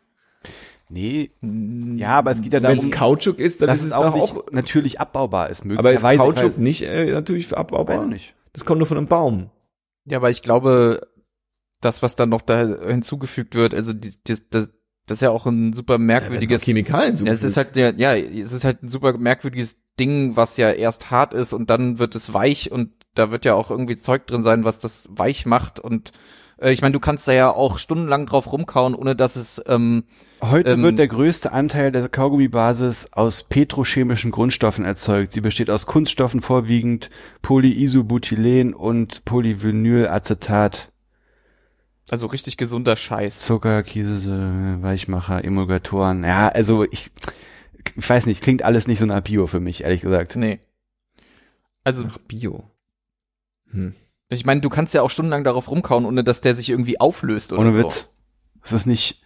Nee, ja, aber es geht ja Wenn darum, es Kautschuk ist, dann ist es auch nicht auch. natürlich abbaubar ist. Aber ist Kautschuk ich nicht äh, natürlich abbaubar? weiß ich nicht. Das kommt nur von einem Baum. Ja, aber ich glaube, das, was dann noch da hinzugefügt wird, also die, die, das, das ist ja auch ein super merkwürdiges. Chemikalien Ja, es ist halt ja, ja, es ist halt ein super merkwürdiges Ding, was ja erst hart ist und dann wird es weich und da wird ja auch irgendwie Zeug drin sein, was das weich macht und äh, ich meine, du kannst da ja auch stundenlang drauf rumkauen, ohne dass es ähm, Heute Ähm, wird der größte Anteil der Kaugummibasis aus petrochemischen Grundstoffen erzeugt. Sie besteht aus Kunststoffen vorwiegend Polyisobutylen und Polyvinylacetat, also richtig gesunder Scheiß. Zucker, Käse, Weichmacher, Emulgatoren. Ja, also ich, ich weiß nicht, klingt alles nicht so nach Bio für mich, ehrlich gesagt. Nee. Also Ach, Bio. Hm. ich meine, du kannst ja auch stundenlang darauf rumkauen, ohne dass der sich irgendwie auflöst oder Ohne so. Witz. Das ist nicht,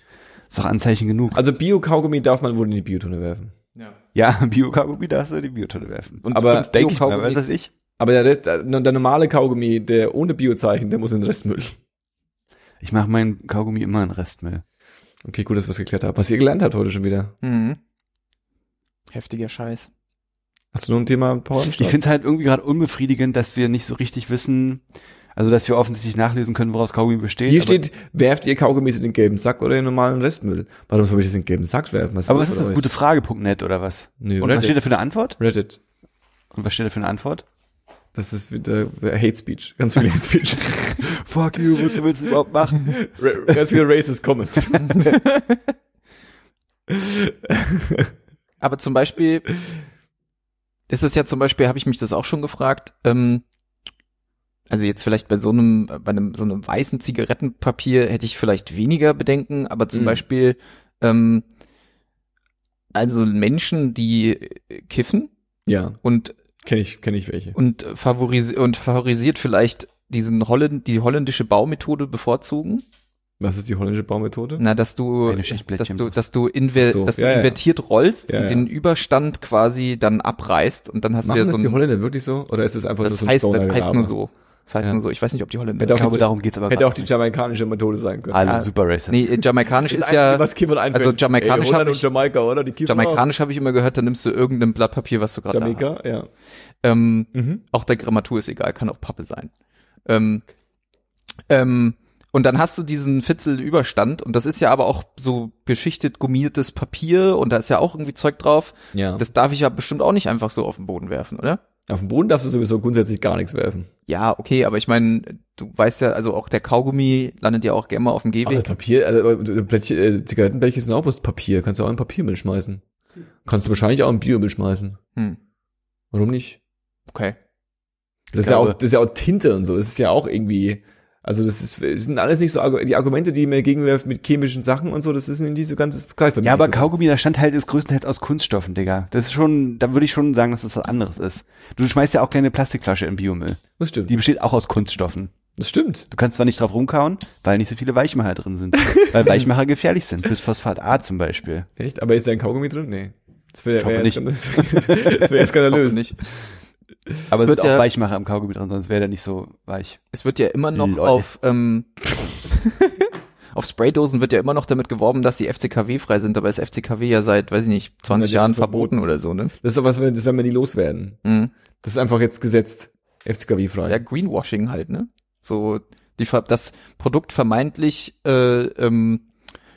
ist doch Anzeichen genug. Also Bio-Kaugummi darf man wohl in die Biotonne werfen. Ja. Ja, Bio-Kaugummi darfst du in die Biotonne werfen. Und, Aber und Denke ich mal, was weiß ich. Aber der Rest, der, der normale Kaugummi, der ohne Biozeichen, der muss in den Restmüll. Ich mache meinen Kaugummi immer in Restmüll. Okay, gut, dass wir es geklärt haben. Was ihr gelernt habt heute schon wieder. Mhm. Heftiger Scheiß. Hast du noch ein Thema Power am Ich finde es halt irgendwie gerade unbefriedigend, dass wir nicht so richtig wissen, also dass wir offensichtlich nachlesen können, woraus Kaugummi besteht. Hier steht, werft ihr Kaugummis in den gelben Sack oder in den normalen Restmüll? Warum soll ich das in den gelben Sack werfen? aber was ist das? Gute Frage.net oder was? Nö, Und was Reddit. steht da für eine Antwort? Reddit. Und was steht da für eine Antwort? Das ist wieder Hate Speech. Ganz viel Hate Speech. Fuck you, was willst du überhaupt machen? Ra- Ganz viele racist Comments. Aber zum Beispiel, ist es ja zum Beispiel, habe ich mich das auch schon gefragt, ähm, also jetzt vielleicht bei so einem, bei einem so einem weißen Zigarettenpapier hätte ich vielleicht weniger Bedenken, aber zum Mhm. Beispiel, ähm, also Menschen, die äh, kiffen ja, und kenne ich, kenne ich welche. und favorisi und favorisiert vielleicht diesen Holland, die holländische Baumethode bevorzugen. Was ist die holländische Baumethode? Na, dass du, dass du, dass du, inver, so, dass du ja, ja. invertiert rollst Ja, und ja. den Überstand quasi dann abreißt und dann hast Machen du ja das so die ein, Holländer wirklich so? Oder ist es einfach das nur so ein heißt, das Stoner heißt nur so. Das heißt Ja. nur so. Ich weiß nicht, ob die Holländer. Hätte Ich auch glaube, die- darum geht's aber Hätte auch die nicht. jamaikanische Methode sein können. Alle super Racer. Nee, jamaikanisch Das ist Einzige, ja, was also jamaikanisch Ey, hab Holland ich- und Jamaika, oder? Die jamaikanisch habe ich immer gehört, da nimmst du irgendein Blatt Papier, was du gerade hast. Jamaika, ja. Ähm, Mhm. auch der Grammatur ist egal, kann auch Pappe sein. Ähm, ähm, und dann hast du diesen Fitzelüberstand und das ist ja aber auch so beschichtet gummiertes Papier und da ist ja auch irgendwie Zeug drauf. Ja. Das darf ich ja bestimmt auch nicht einfach so auf den Boden werfen, oder? Auf dem Boden darfst du sowieso grundsätzlich gar nichts werfen. Ja, okay, aber ich meine, du weißt ja, also auch der Kaugummi landet ja auch gerne mal auf dem Aber Gehweg. Papier, also äh, Zigarettenbleche sind auch bloß Papier. Kannst du auch in Papiermüll schmeißen. Kannst du wahrscheinlich auch in Biomüll schmeißen. Hm, Warum nicht? okay. Das ist ja auch, das ist ja auch Tinte und so. Das ist ja auch irgendwie, also das ist, das sind alles nicht so, Argu- die Argumente, die mir gegenwerft mit chemischen Sachen und so, das ist nicht so ganz, das greift bei mir Ja, aber so. Kaugummi, der Standteil ist größtenteils aus Kunststoffen, Digga. Das ist schon, da würde ich schon sagen, dass das was anderes ist. Du schmeißt ja auch kleine Plastikflasche in Biomüll. Das stimmt. Die besteht auch aus Kunststoffen. Das stimmt. Du kannst zwar nicht drauf rumkauen, weil nicht so viele Weichmacher drin sind. weil Weichmacher gefährlich sind. Bis Phosphat A zum Beispiel. Echt? Aber ist da ein Kaugummi drin? Nee. Das wäre hoffe wär nicht. das wär jetzt skandalös. Nicht. Aber es wird auch ja- Weichmacher im Kaugummi drin, sonst wäre der nicht so weich. Es wird ja immer noch Lol. auf, ähm, auf Spraydosen wird ja immer noch damit geworben, dass die FCKW frei sind, aber ist FCKW ja seit, weiß ich nicht, 20 100 Jahren verboten verboten. oder so, ne? Das ist doch was, wenn- das werden wir nie loswerden. Mhm. Das ist einfach jetzt gesetzt. FCKW frei. Ja, Greenwashing halt, ne? So, die, das Produkt vermeintlich, äh, ähm,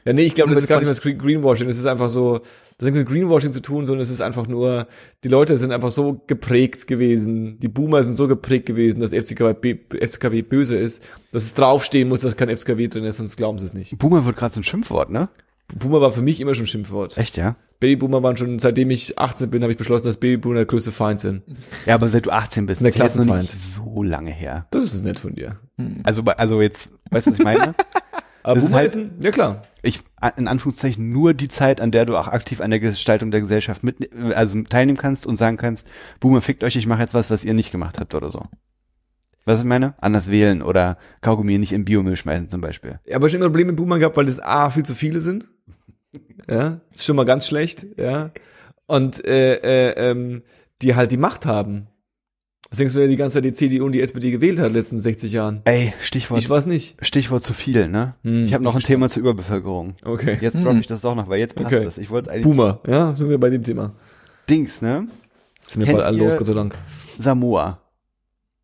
Ja, nee, ich glaube, das ist gar nicht mehr Greenwashing. Das ist einfach so, das hat nichts mit Greenwashing zu tun, sondern es ist einfach nur, die Leute sind einfach so geprägt gewesen, die Boomer sind so geprägt gewesen, dass FCKW, FCKW böse ist, dass es draufstehen muss, dass kein FCKW drin ist, sonst glauben sie es nicht. Boomer wird gerade so ein Schimpfwort, ne? Boomer war für mich immer schon ein Schimpfwort. Echt, ja? Babyboomer waren schon, seitdem ich 18 bin, habe ich beschlossen, dass Babyboomer der größte Feind sind. Ja, aber seit du 18 bist, Der das ist Klassenfeind. so lange her. Das ist nett von dir. Also, also jetzt, weißt du, was ich meine? Aber Das Boomer halt- ist ein, ja klar. ich in Anführungszeichen nur die Zeit, an der du auch aktiv an der Gestaltung der Gesellschaft mit, also teilnehmen kannst und sagen kannst, Boomer fickt euch, ich mache jetzt was, was ihr nicht gemacht habt oder so. Was ich meine? Anders wählen oder Kaugummi nicht in Biomüll schmeißen zum Beispiel. Ja, aber schon immer Probleme mit Boomern gehabt, weil das A, viel zu viele sind. Ja, ist schon mal ganz schlecht, ja. Und äh, äh, ähm, die halt die Macht haben. Was denkst du, wer die ganze Zeit die CDU und die SPD gewählt hat in den letzten 60 Jahren? Ey, Stichwort, Ich weiß nicht. Stichwort zu viel, ne? Hm, ich habe noch ein Thema zur Überbevölkerung. Okay. Jetzt Hm. droppe ich das doch noch, weil jetzt passt Okay. das. Ich wollte eigentlich Boomer, ja, sind wir bei dem Thema. Dings, ne? Sind wir bald alle los, Gott sei Dank. Samoa.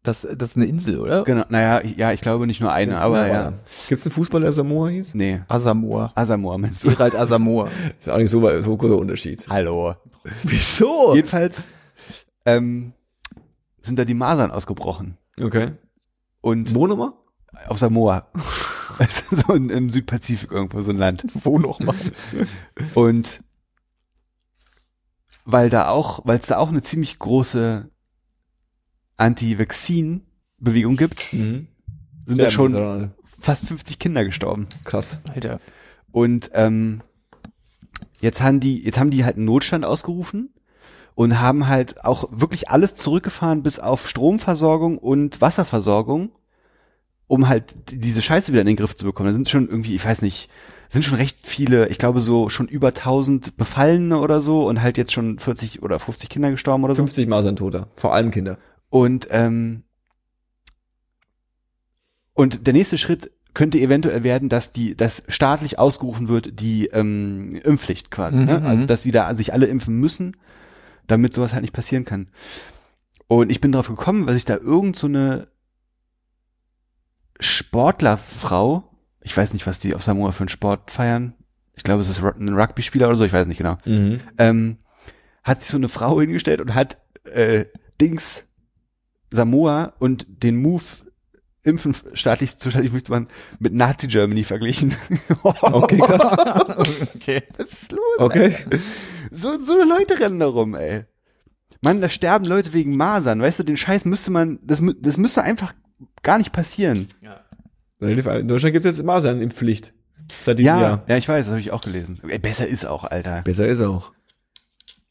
das, das ist eine Insel, oder? Genau, naja, ja, ich glaube nicht nur eine, aber ja. Gibt's einen Fußballer, der Samoa hieß? Nee, Asamoah. Asamoah meinst du? Gerald Asamoah. Ist auch nicht so, so großer Unterschied. Hallo. Wieso? Jedenfalls ähm, sind da die Masern ausgebrochen. Okay. Und Wo nochmal? auf Samoa. Also so in, im Südpazifik irgendwo so ein Land. Wo noch mal? Und weil da auch, weil es da auch eine ziemlich große Anti-Vaccine-Bewegung gibt, Mhm. sind da Ja, schon miserabel. fast 50 Kinder gestorben. Krass. Alter. Und ähm, jetzt haben die, jetzt haben die halt einen Notstand ausgerufen und haben halt auch wirklich alles zurückgefahren bis auf Stromversorgung und Wasserversorgung, um halt die- diese Scheiße wieder in den Griff zu bekommen. Da sind schon irgendwie, ich weiß nicht, sind schon recht viele, ich glaube so schon über 1000 Befallene oder so und halt jetzt schon 40 oder 50 Kinder gestorben oder so. 50 Maserntoter. Vor allem Kinder. Und ähm, und der nächste Schritt könnte eventuell werden, dass die, dass staatlich ausgerufen wird, die ähm, Impfpflicht quasi. Mhm, ne? Also mhm. dass wieder sich alle impfen müssen, damit sowas halt nicht passieren kann. Und ich bin drauf gekommen, weil sich da irgend so eine Sportlerfrau, ich weiß nicht, was die auf Samoa für einen Sport feiern. Ich glaube, es ist ein Rugby-Spieler oder so, ich weiß nicht genau. Mhm. Ähm, hat sich so eine Frau hingestellt und hat äh, Dings Samoa und den Move Impfen staatlich zu staatlich möchte man mit Nazi Germany verglichen. Okay, krass. okay. Was ist los? Okay. So, so Leute rennen da rum, ey. Mann, da sterben Leute wegen Masern. Weißt du, den Scheiß müsste man, das, das müsste einfach gar nicht passieren. Alt. In Deutschland gibt's jetzt Masernimpfpflicht. Seit diesem Ja, Jahr. ja, ich weiß, das habe ich auch gelesen. Besser ist auch, Alter. Besser ist auch.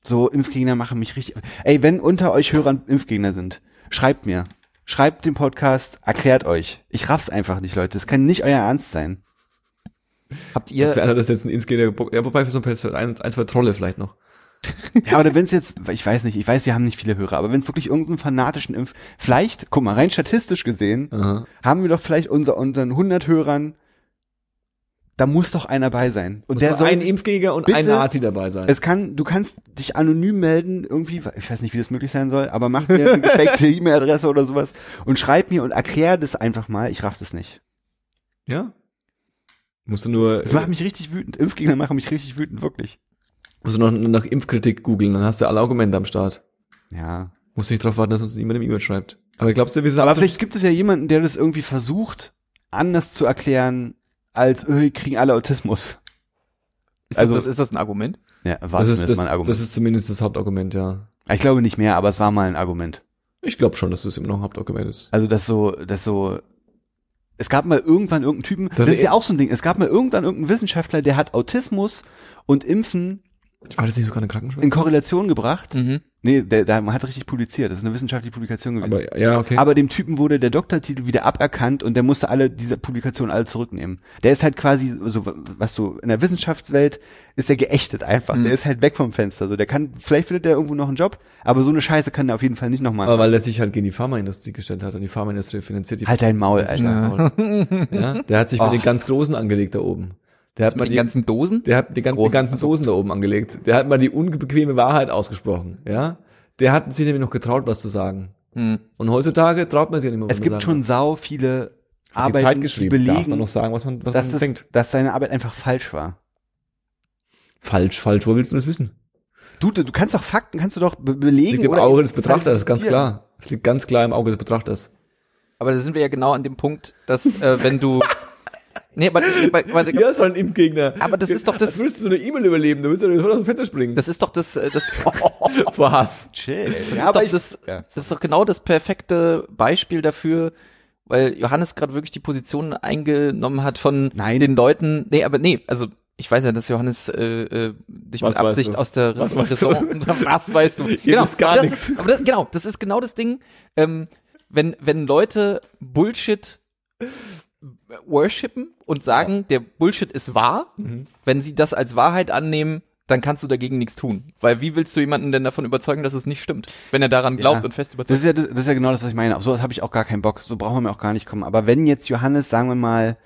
So, Impfgegner machen mich richtig. Ey, wenn unter euch Hörern Impfgegner sind, schreibt mir. Schreibt den Podcast, erklärt euch. Ich raff's einfach nicht, Leute. Das kann nicht euer Ernst sein. Habt Ja. ihr, Einer das jetzt ein Insgeber, ja, wobei für so ein, ein, ein, zwei Trolle vielleicht noch. Ja, oder wenn's jetzt, ich weiß nicht, ich weiß, wir haben nicht viele Hörer, aber wenn's wirklich irgendeinen fanatischen Impf, vielleicht, guck mal, rein statistisch gesehen, Aha. haben wir doch vielleicht unser, unseren 100 Hörern, da muss doch einer bei sein. Und Muss der soll ein Impfgegner und bitte- ein Nazi dabei sein. Es kann, du kannst dich anonym melden, irgendwie, ich weiß nicht, wie das möglich sein soll, aber mach mir eine gefakte E-Mail-Adresse oder sowas und schreib mir und erklär das einfach mal. Ich raff das nicht. ja? Musst du nur, Das macht mich richtig wütend. Impfgegner machen mich richtig wütend, wirklich. musst du noch nach Impfkritik googeln, dann hast du alle Argumente am Start. Ja. Musst nicht drauf warten, dass uns niemand eine E-Mail schreibt. Aber glaubst du, wir sind Aber vielleicht gibt es ja jemanden, der das irgendwie versucht, anders zu erklären, als, äh, wir kriegen alle Autismus. ist, also- das, ist das ein Argument? Ja, war das ist, zumindest das, mal ein Argument. das ist zumindest das Hauptargument, ja. ich glaube nicht mehr, aber es war mal ein Argument. Ich glaube schon, dass das immer noch ein Hauptargument ist. Also, dass so, dass so, es gab mal irgendwann irgendeinen Typen, das, Das ist ja auch so ein Ding, es gab mal irgendwann irgendeinen Wissenschaftler, der hat Autismus und Impfen War das nicht sogar eine Krankenschwester? in Korrelation gebracht. Mhm. Nee, der, der hat richtig publiziert. Das ist eine wissenschaftliche Publikation gewesen. Aber, ja, okay. Aber dem Typen wurde der Doktortitel wieder aberkannt und der musste alle diese Publikationen alle zurücknehmen. Der ist halt quasi so, was so in der Wissenschaftswelt ist der geächtet einfach. Mhm. Der ist halt weg vom Fenster. So, der kann, vielleicht findet der irgendwo noch einen Job, aber so eine Scheiße kann der auf jeden Fall nicht nochmal. Aber weil er sich halt gegen die Pharmaindustrie gestellt hat und die Pharmaindustrie finanziert die Halt dein Maul, Alter. Ja, der hat sich Oh. mit den ganz Großen angelegt da oben. Der hat mal die, ganzen Dosen? der hat die, gan- die ganzen Dosen da oben angelegt. Der hat mal die unbequeme Wahrheit ausgesprochen, ja. Der hat sich nämlich noch getraut, was zu sagen. Hm. Und heutzutage traut man sich ja nicht mehr, was Es gibt sagen schon sau viele Hat die Arbeiten, die geschrieben. Darf man belegen, noch sagen, was man, was dass, man es, denkt. dass seine Arbeit einfach falsch war. Falsch, falsch. Wo willst du das wissen? Du, du kannst doch Fakten, kannst du doch be belegen. liegt im Auge des Betrachters, ganz klar. Es liegt ganz klar im Auge des Betrachters. Aber da sind wir ja genau an dem Punkt, dass äh, wenn du Nee, aber, das- aber, aber Ja, ist doch ein Impfgegner. Aber das ist doch das- Als würdest du so eine E-Mail überleben, du würdest ja aus dem Fenster springen. das ist doch das äh, das, Hass. Chill. das Ja, ist doch ich, das ja. das ist doch genau das perfekte Beispiel dafür, weil Johannes gerade wirklich die Position eingenommen hat von Nein. den Leuten. Nee, aber nee, also ich weiß ja, dass Johannes äh, äh, dich Was mit Absicht aus der Was Ressort, weißt du? Was weißt du? Genau, wisst gar aber das nichts. Ist, aber das, genau, das ist genau das Ding. Ähm, wenn wenn Leute Bullshit worshipen und sagen, der Bullshit ist wahr, Mhm. wenn sie das als Wahrheit annehmen, dann kannst du dagegen nichts tun. Weil wie willst du jemanden denn davon überzeugen, dass es nicht stimmt? Wenn er daran glaubt Ja. und fest Das überzeugt ist ja, das ist ja genau das, was ich meine. Auf sowas habe ich auch gar keinen Bock. So brauchen wir mir auch gar nicht kommen. Aber wenn jetzt Johannes, sagen wir mal,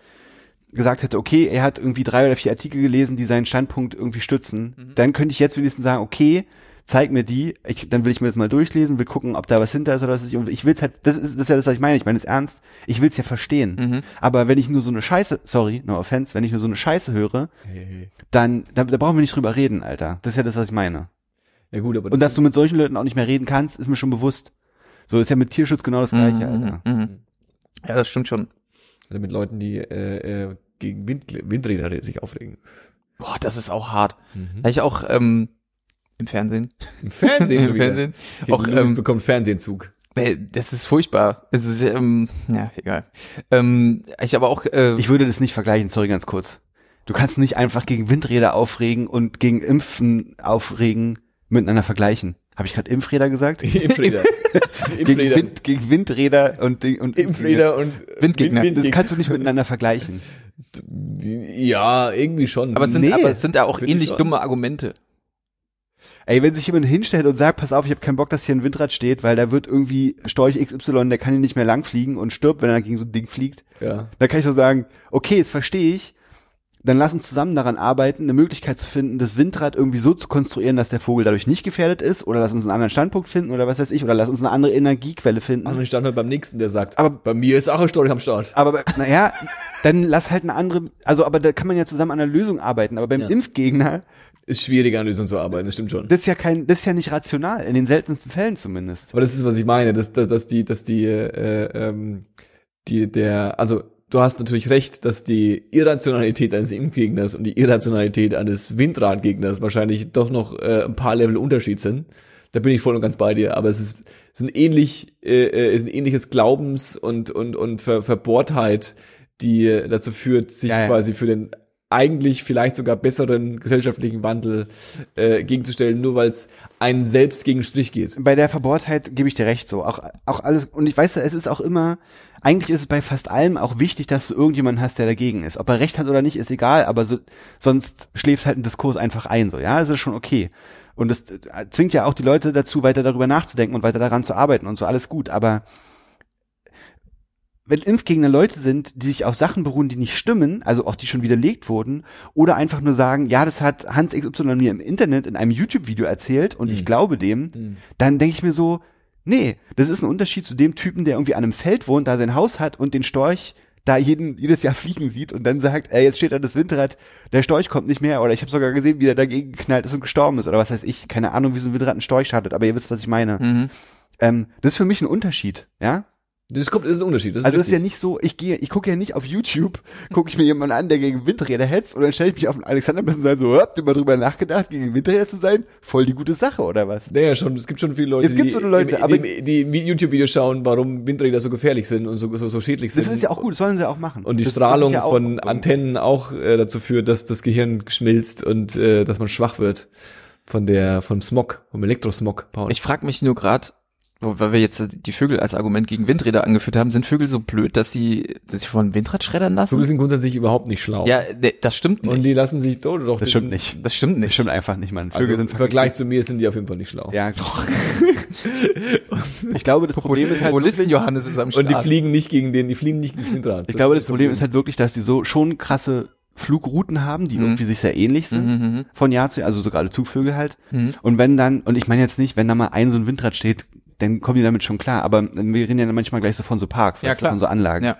gesagt hätte, okay, er hat irgendwie drei oder vier Artikel gelesen, die seinen Standpunkt irgendwie stützen, dann könnte ich jetzt wenigstens sagen, okay, zeig mir die, ich, dann will ich mir das mal durchlesen, will gucken, ob da was hinter ist oder was ist. Und ich will's halt, das ist, das ist ja das, was ich meine. Ich meine es ernst. Ich will's ja verstehen. Mhm. Aber wenn ich nur so eine Scheiße, sorry, no offense, wenn ich nur so eine Scheiße höre, dann, da, da brauchen wir nicht drüber reden, Alter. Das ist ja das, was ich meine. Ja gut, aber Und dass du mit solchen Leuten auch nicht mehr reden kannst, ist mir schon bewusst. So ist ja mit Tierschutz genau das gleiche, Mhm, Alter. mhm. Ja, das stimmt schon. Also mit Leuten, die äh, äh, gegen Wind, Windräder sich aufregen. Boah, das ist auch hart. Mhm. Habe ich auch ähm, im Fernsehen. Im Fernsehen. Im. Fernsehen. Okay, Auch, Louis ähm, bekommt Fernsehenzug. Äh, Das ist furchtbar. Es ist, ähm, ja, egal. Ähm, ich aber auch, äh, Ich würde das nicht vergleichen, sorry, ganz kurz. Du kannst nicht einfach gegen Windräder aufregen und gegen Impfen aufregen miteinander vergleichen. Habe ich gerade Impfräder gesagt? Impfräder. Gegen, Impfräder. Wind, gegen Windräder und, und Impfräder und Windgegner. Wind, Das kannst du nicht miteinander vergleichen. ja, irgendwie schon. aber es sind, nee, aber es sind ja auch ähnlich dumme Argumente. Ey, wenn sich jemand hinstellt und sagt, pass auf, ich habe keinen Bock, dass hier ein Windrad steht, weil da wird irgendwie Storch XY, der kann hier nicht mehr lang fliegen und stirbt, wenn er gegen so ein Ding fliegt. Ja. Da kann ich nur sagen, okay, jetzt verstehe ich, dann lass uns zusammen daran arbeiten, eine Möglichkeit zu finden, das Windrad irgendwie so zu konstruieren, dass der Vogel dadurch nicht gefährdet ist, oder lass uns einen anderen Standpunkt finden, oder was weiß ich, oder lass uns eine andere Energiequelle finden. Und dann stand halt beim nächsten, der sagt, Aber- bei mir ist auch ein Storch am Start. Aber naja, dann lass halt eine andere, also aber da kann man ja zusammen an einer Lösung arbeiten. Aber beim Ja. Impfgegner, Ist schwieriger an Lösungen zu arbeiten, das stimmt schon. das ist ja kein, das ist ja nicht rational, in den seltensten Fällen zumindest. Aber das ist, was ich meine, dass, dass, dass die, dass die, äh, ähm, die, der, also du hast natürlich recht, dass die Irrationalität eines Impfgegners und die Irrationalität eines Windradgegners wahrscheinlich doch noch äh, ein paar Level Unterschied sind. Da bin ich voll und ganz bei dir. Aber es ist, es ist ein ähnlich, äh, äh, ist ein ähnliches Glaubens und und und Ver Verbohrtheit, die äh, dazu führt, sich Ja, ja. quasi für den eigentlich vielleicht sogar besseren gesellschaftlichen Wandel äh, gegenzustellen, nur weil es einen selbst gegen Strich geht. Bei der Verbohrtheit gebe ich dir recht, so auch auch alles. Und ich weiß, es ist auch immer. Eigentlich ist es bei fast allem auch wichtig, dass du irgendjemanden hast, der dagegen ist. Ob er recht hat oder nicht, ist egal. Aber so, sonst schläft halt ein Diskurs einfach ein. So, ja, es ist schon okay. Und äh, zwingt ja auch die Leute dazu, weiter darüber nachzudenken und weiter daran zu arbeiten und so alles gut. Aber wenn Impfgegner Leute sind, die sich auf Sachen beruhen, die nicht stimmen, also auch die schon widerlegt wurden, oder einfach nur sagen, ja, das hat Hans XY mir im Internet in einem YouTube-Video erzählt und ich glaube dem, dann denke ich mir so, nee, das ist ein Unterschied zu dem Typen, der irgendwie an einem Feld wohnt, da sein Haus hat und den Storch da jeden, jedes Jahr fliegen sieht und dann sagt, ey, jetzt steht da das Windrad, der Storch kommt nicht mehr oder ich habe sogar gesehen, wie der dagegen geknallt ist und gestorben ist oder was weiß ich, keine Ahnung, wie so ein Windrad einen Storch schadet, aber ihr wisst, was ich meine. Mhm. Ähm, das ist für mich ein Unterschied, ja? Das kommt, das ist ein Unterschied. Das ist also das ist ja nicht so, ich gehe, ich gucke ja nicht auf YouTube, gucke ich mir jemanden an, der gegen Windräder hetzt und dann stelle ich mich auf den Alexanderplatz und sage so, habt ihr mal drüber nachgedacht, gegen Windräder zu sein? Voll die gute Sache, oder was? Naja, schon, es gibt schon viele Leute, Es gibt die, so Leute, die, aber- die, die, die YouTube-Videos schauen, warum Windräder so gefährlich sind und so, so, so schädlich sind. Das ist ja auch gut, das sollen sie auch machen. Und die das Strahlung ja von. Antennen auch äh, dazu führt, dass das Gehirn schmilzt und äh, dass man schwach wird von der vom Smog, vom Elektrosmog. Paul. Ich frage mich nur gerade, weil wir jetzt die Vögel als Argument gegen Windräder angeführt haben, sind Vögel so blöd, dass sie sich von Windrad schreddern lassen? Vögel sind grundsätzlich überhaupt nicht schlau. ja, ne, das stimmt und nicht. die lassen sich doch doch. Das stimmt sind- nicht. das stimmt Das nicht. stimmt einfach nicht, Mann. Also Vögel im sind Vergleich zu mir sind die auf jeden Fall nicht schlau. Ja, ich glaube, das Problem ist halt Populisten Johannes ist am Start. Und die fliegen nicht gegen den, die fliegen nicht gegen das Windrad. Ich glaube, das Problem ist halt wirklich, dass die so schon krasse Flugrouten haben, die Mhm. irgendwie sich sehr ähnlich sind Mhm, mhm. von Jahr zu Jahr, also sogar alle Zugvögel halt. Mhm. Und wenn dann, und ich meine jetzt nicht, wenn da mal ein so ein Windrad steht, dann kommen die damit schon klar, aber wir reden ja manchmal gleich so von so Parks, Ja, von so Anlagen. Ja.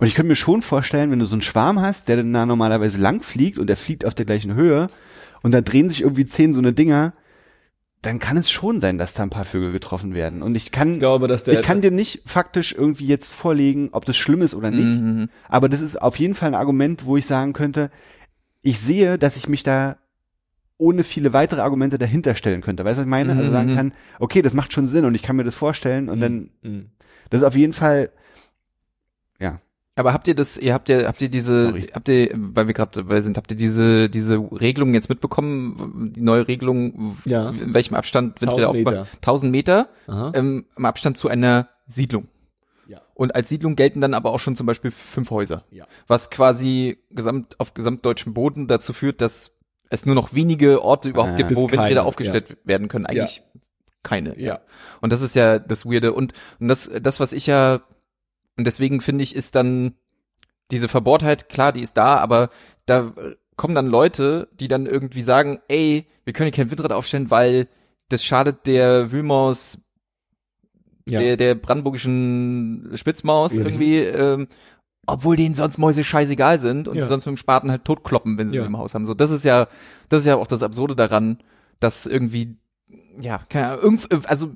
Und ich könnte mir schon vorstellen, wenn du so einen Schwarm hast, der dann da normalerweise lang fliegt und der fliegt auf der gleichen Höhe und da drehen sich irgendwie zehn so eine Dinger, dann kann es schon sein, dass da ein paar Vögel getroffen werden. Und ich kann, Ich glaube, dass der ich kann dir nicht faktisch irgendwie jetzt vorlegen, ob das schlimm ist oder nicht. Mhm. Aber das ist auf jeden Fall ein Argument, wo ich sagen könnte, ich sehe, dass ich mich da ohne viele weitere Argumente dahinter stellen könnte. Weißt du, was ich meine? Also Mhm. sagen kann, okay, das macht schon Sinn und ich kann mir das vorstellen und dann, Mhm. das ist auf jeden Fall, ja. Aber habt ihr das, ihr habt ja, habt ihr diese, Sorry. habt ihr, weil wir gerade dabei sind, habt ihr diese, diese Regelung jetzt mitbekommen, die neue Regelung, Ja. in welchem Abstand 1000 aufbauen? Meter. 1000 Meter, ähm, im Abstand zu einer Siedlung. Ja. Und als Siedlung gelten dann aber auch schon zum Beispiel fünf Häuser. Ja. Was quasi gesamt, auf gesamtdeutschem Boden dazu führt, dass es nur noch wenige Orte überhaupt Ah, gibt, wo Windräder keine, aufgestellt werden können. Eigentlich keine. Ja. Und das ist ja das Weirde. Und, und das, das, was ich ja, und deswegen finde ich, ist dann diese Verbohrtheit, klar, die ist da, aber da kommen dann Leute, die dann irgendwie sagen, ey, wir können hier kein Windrad aufstellen, weil das schadet der Wühlmaus, Ja. der, der brandenburgischen Spitzmaus Ja. irgendwie, ähm, obwohl denen sonst Mäuse scheißegal sind und Ja. die sonst mit dem Spaten halt totkloppen, wenn sie Ja. ihn im Haus haben. So, das ist ja, das ist ja auch das Absurde daran, dass irgendwie, ja, keine Ahnung, irgend, also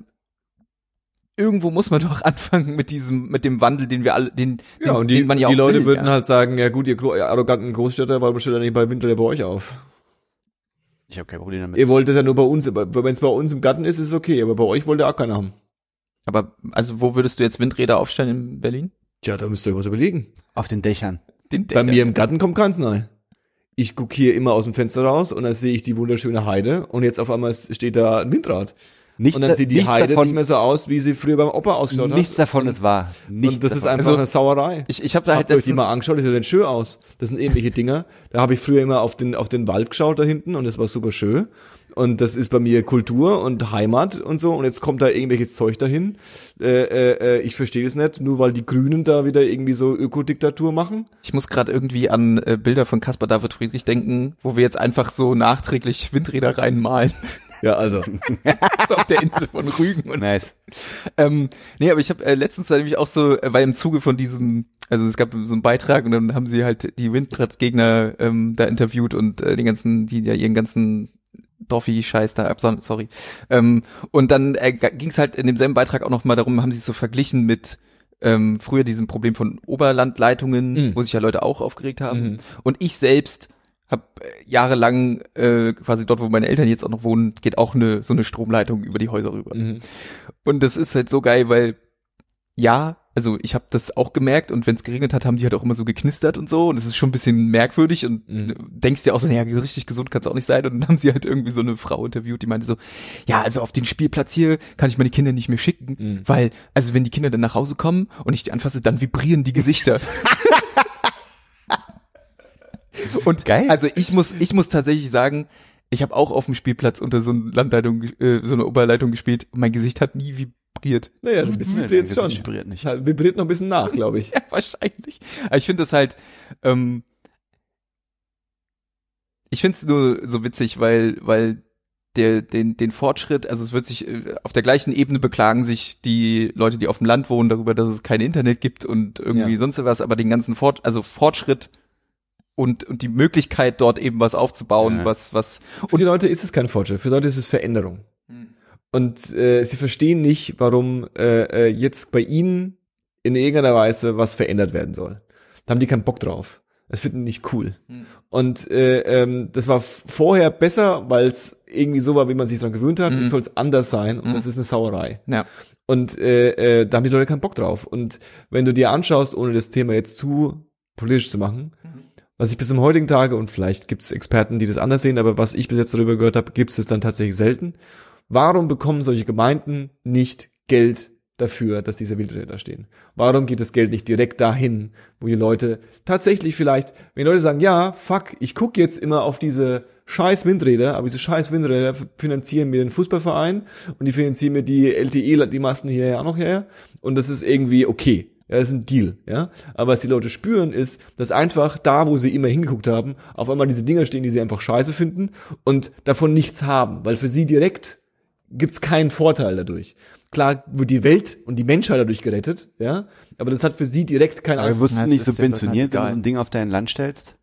irgendwo muss man doch anfangen mit diesem, mit dem Wandel, den wir alle, den, Ja, den, und die, den man ja die auch Leute will, würden ja. halt sagen, ja gut, ihr, arroganten Großstädter, warum stellt ihr nicht bei Windräder bei euch auf? Ich habe kein Problem damit. Ihr wollt es ja nur bei uns, wenn es bei uns im Garten ist, ist es okay, aber bei euch wollt ihr auch keiner haben. Aber also wo würdest du jetzt Windräder aufstellen in Berlin? Tja, da müsst ihr euch was überlegen. Auf den Dächern. Den Bei mir im Garten kommt keins rein. Ich guck hier immer aus dem Fenster raus und dann sehe ich die wunderschöne Heide und jetzt auf einmal steht da ein Windrad. Nichts und dann da- sieht die nichts Heide davon- nicht mehr so aus, wie sie früher beim Opa ausgeschaut Nichts hat. davon ist wahr. Nichts und das ist davon. einfach Also, eine Sauerei. Ich, ich habe da halt Habt ihr euch die mal angeschaut, das sieht ja nicht schön aus. Das sind ähnliche Dinger. Da habe ich früher immer auf den, auf den Wald geschaut da hinten und das war super schön. Und das ist bei mir Kultur und Heimat und so. Und jetzt kommt da irgendwelches Zeug dahin. Äh, äh, äh, ich verstehe es nicht, nur weil die Grünen da wieder irgendwie so Ökodiktatur machen. ich muss gerade irgendwie an äh, Bilder von Caspar David Friedrich denken, wo wir jetzt einfach so nachträglich Windräder reinmalen. Ja, also. so auf der Insel von Rügen und nice. Ähm, nee, aber ich habe äh, letztens da nämlich auch so, äh, weil im Zuge von diesem, also es gab so einen Beitrag und dann haben sie halt die Windradgegner ähm, da interviewt und äh, den ganzen, die ja ihren ganzen Dorfi-Scheiß da absondern, sorry. Ähm, und dann äh, ging es halt in demselben Beitrag auch noch mal darum, haben sie es so verglichen mit ähm, früher diesem Problem von Oberlandleitungen, Mhm. wo sich ja Leute auch aufgeregt haben. Mhm. Und ich selbst habe jahrelang äh, quasi dort, wo meine Eltern jetzt auch noch wohnen, geht auch eine so eine Stromleitung über die Häuser rüber. Mhm. Und das ist halt so geil, weil ja, also ich habe das auch gemerkt und wenn es geregnet hat, haben die halt auch immer so geknistert und so und es ist schon ein bisschen merkwürdig und Mhm. du denkst dir auch so, naja, richtig gesund kann es auch nicht sein und dann haben sie halt irgendwie so eine Frau interviewt, die meinte so, ja, also auf den Spielplatz hier kann ich meine Kinder nicht mehr schicken, Mhm. weil, also wenn die Kinder dann nach Hause kommen und ich die anfasse, dann vibrieren die Gesichter. und Geil. also ich muss, ich muss tatsächlich sagen, ich habe auch auf dem Spielplatz unter so einer Landleitung, äh, so einer Oberleitung gespielt mein Gesicht hat nie vibriert. Naja, ein bisschen vibriert dein schon. Vibriert nicht. Ja, Vibriert noch ein bisschen nach, glaube ich. Ja, wahrscheinlich. Aber ich finde das halt, ähm, ich finde es nur so witzig, weil, weil der, den, den Fortschritt, also es wird sich äh, auf der gleichen Ebene beklagen sich die Leute, die auf dem Land wohnen, darüber, dass es kein Internet gibt und irgendwie Ja. sonst was, aber den ganzen Fort, also Fortschritt und, und die Möglichkeit, dort eben was aufzubauen, Ja. was, was, Für die Leute ist es kein Fortschritt, für die Leute ist es Veränderung. Und äh, sie verstehen nicht, warum äh, äh, jetzt bei ihnen in irgendeiner Weise was verändert werden soll. Da haben die keinen Bock drauf. Das finden die nicht cool. Hm. Und äh, ähm, das war vorher besser, weil es irgendwie so war, wie man sich dran gewöhnt hat. Mhm. Jetzt soll es anders sein und Mhm. das ist eine Sauerei. ja. Und äh, äh, da haben die Leute keinen Bock drauf. Und wenn du dir anschaust, ohne das Thema jetzt zu politisch zu machen, was ich bis zum heutigen Tage, und vielleicht gibt es Experten, die das anders sehen, aber was ich bis jetzt darüber gehört habe, gibt es dann tatsächlich selten. Warum bekommen solche Gemeinden nicht Geld dafür, dass diese Wildräder da stehen? Warum geht das Geld nicht direkt dahin, wo die Leute tatsächlich vielleicht, wenn die Leute sagen, ja, fuck, ich gucke jetzt immer auf diese scheiß Windräder, aber diese scheiß Windräder finanzieren mir den Fußballverein und die finanzieren mir die LTE, die Masten hierher auch noch her und das ist irgendwie okay. Ja, das ist ein Deal, ja. Aber was die Leute spüren, ist, dass einfach da, wo sie immer hingeguckt haben, auf einmal diese Dinger stehen, die sie einfach scheiße finden und davon nichts haben, weil für sie direkt gibt's keinen Vorteil dadurch. Klar wird die Welt und die Menschheit dadurch gerettet, ja, aber das hat für sie direkt keinen Aber Einfluss. wirst du nicht subventioniert, wenn du so ein Ding auf dein Land stellst?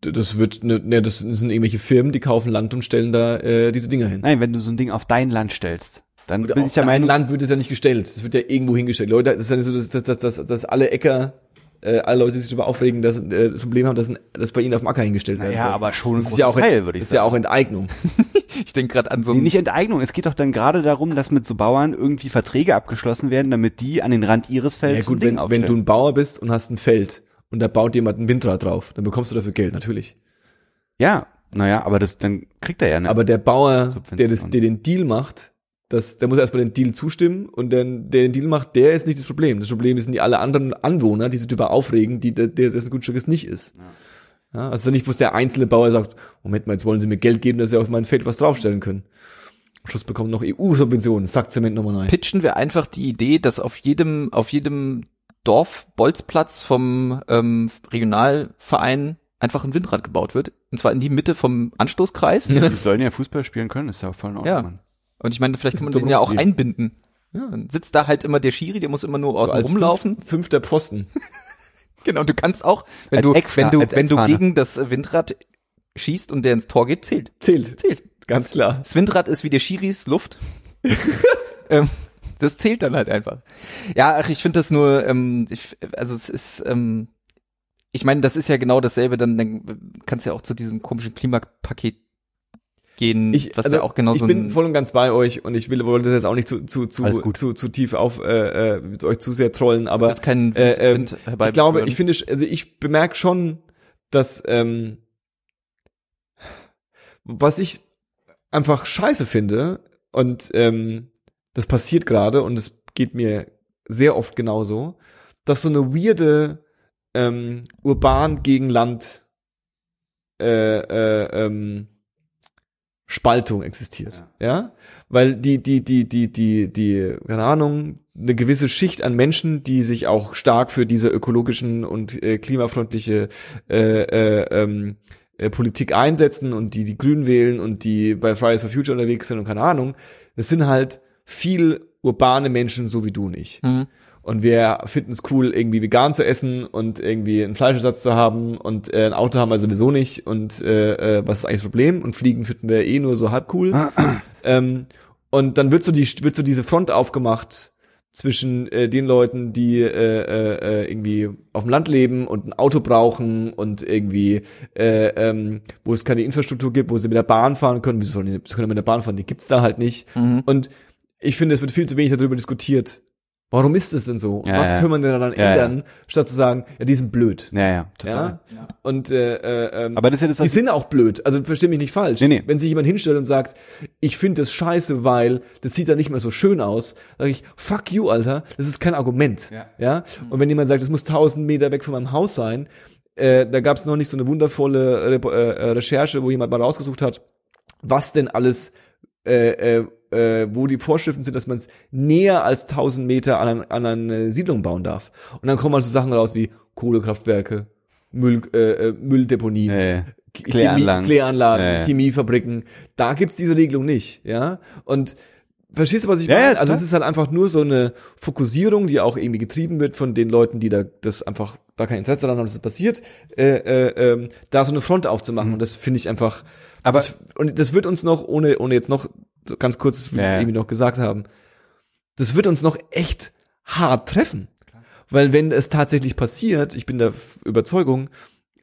Das wird, ne, ne, das sind irgendwelche Firmen, die kaufen Land und stellen da äh, diese Dinger hin. Nein, wenn du so ein Ding auf dein Land stellst, dann Oder bin auf ich deinem Meinung, Land wird es ja nicht gestellt. Es wird ja irgendwo hingestellt. Leute, das ist ja nicht so, dass, dass, dass, dass, dass alle Äcker, äh, alle Leute, die sich darüber aufregen, dass äh, das Problem haben, dass, ein- dass bei ihnen auf dem Acker hingestellt werden ja, soll. aber schon das ist ja auch, Teil, würde ich das ist ja sagen. auch Enteignung. Ich denke gerade an so Nee, ein, nicht Enteignung. Es geht doch dann gerade darum, dass mit so Bauern irgendwie Verträge abgeschlossen werden, damit die an den Rand ihres Felds Ja so ein gut, Ding wenn, wenn du ein Bauer bist und hast ein Feld und da baut jemand ein Windrad drauf, dann bekommst du dafür Geld, natürlich. ja, naja, aber das, dann kriegt er ja eine. Aber der Bauer, der, das, der den Deal macht, das, der muss erstmal den Deal zustimmen und dann, der den Deal macht, der ist nicht das Problem. Das Problem sind die alle anderen Anwohner, die sich darüber aufregen, die, der, der dessen Grundstück es nicht ist. Ja. also nicht, wo der einzelne Bauer sagt, Moment mal, jetzt wollen sie mir Geld geben, dass sie auf mein Feld was draufstellen können. Am Schluss bekommen noch EU-Subventionen, sagt Zement nochmal nein. pitchen wir einfach die Idee, dass auf jedem, auf jedem Dorf, Bolzplatz vom ähm, Regionalverein einfach ein Windrad gebaut wird. Und zwar in die Mitte vom Anstoßkreis. die sollen ja Fußball spielen können, ist ja voll in Ordnung. Ja. Und ich meine, vielleicht kann man den ja auch doch einbinden. Ja. Dann sitzt da halt immer der Schiri, der muss immer nur außen als rumlaufen. Fünf, fünfter Pfosten. Genau, du kannst auch, wenn Als du, Eckfa- wenn du, wenn du gegen das Windrad schießt und der ins Tor geht, zählt. Zählt. Zählt. Ganz klar. Das Windrad ist wie der Schiris Luft. ähm, das zählt dann halt einfach. Ja, ach, ich finde das nur, ähm, ich, also es ist, ähm, ich meine, das ist ja genau dasselbe, dann, dann kannst du ja auch zu diesem komischen Klimapaket gehen, Ich, was also, ja auch genau ich bin voll und ganz bei euch und ich will wollte das jetzt auch nicht zu zu zu zu, zu tief auf äh, äh, mit euch zu sehr trollen, aber jetzt keinen äh, ähm, ich glaube, ich finde, also ich bemerke schon, dass ähm, was ich einfach scheiße finde, und ähm, das passiert gerade und es geht mir sehr oft genauso, dass so eine weirde ähm, urban gegen Land äh, äh, ähm, Spaltung existiert, ja. Weil die, die, die, die, die, die, keine Ahnung, eine gewisse Schicht an Menschen, die sich auch stark für diese ökologischen und äh, klimafreundliche äh, äh, ähm, äh, Politik einsetzen und die die Grünen wählen und die bei Fridays for Future unterwegs sind und keine Ahnung, das sind halt viel urbane Menschen, so wie du nicht. Mhm. Und wir finden es cool, irgendwie vegan zu essen und irgendwie einen Fleischersatz zu haben und äh, ein Auto haben wir sowieso nicht. Und äh, äh, was ist eigentlich das Problem? Und Fliegen finden wir eh nur so halb cool. ähm, und dann wird so die wird so diese Front aufgemacht zwischen äh, den Leuten, die äh, äh, äh, irgendwie auf dem Land leben und ein Auto brauchen und irgendwie äh, ähm, wo es keine Infrastruktur gibt, wo sie mit der Bahn fahren können. Wieso sollen die, sie können mit der Bahn fahren? Die gibt's da halt nicht. Mhm. Und ich finde, es wird viel zu wenig darüber diskutiert. Warum ist es denn so? Und Ja, was ja. können wir denn dann Ja, ändern, statt zu sagen, ja, die sind blöd. Ja, ja, total. Ja. Und äh, äh, ähm, Aber das ist ja das, die sind auch blöd. Also versteh mich nicht falsch. Nee, nee. Wenn sich jemand hinstellt und sagt, ich finde das scheiße, weil das sieht dann nicht mehr so schön aus, sage ich, fuck you, Alter, das ist kein Argument. Ja. ja? Und wenn jemand sagt, es muss tausend Meter weg von meinem Haus sein, äh, da gab es noch nicht so eine wundervolle Repo- äh, Recherche, wo jemand mal rausgesucht hat, was denn alles äh, äh, äh, wo die Vorschriften sind, dass man es näher als 1000 Meter an, an eine Siedlung bauen darf. Und dann kommen halt so Sachen raus wie Kohlekraftwerke, Müll, äh, äh, Mülldeponien, Ja, ja. Chemie- Kläranlagen. Kläranlagen, ja. Chemiefabriken. Da gibt's diese Regelung nicht, ja. Und verstehst du, was ich Ja, meine? ja, also es ist halt einfach nur so eine Fokussierung, die auch irgendwie getrieben wird von den Leuten, die da das einfach da kein Interesse daran haben, dass es passiert, äh, äh, ähm, da so eine Front aufzumachen. Und das finde ich einfach. Mhm. Aber- das, und das wird uns noch, ohne, ohne jetzt noch ganz kurz, will Ja, ich irgendwie noch gesagt haben, das wird uns noch echt hart treffen. Weil wenn es tatsächlich passiert, ich bin der Überzeugung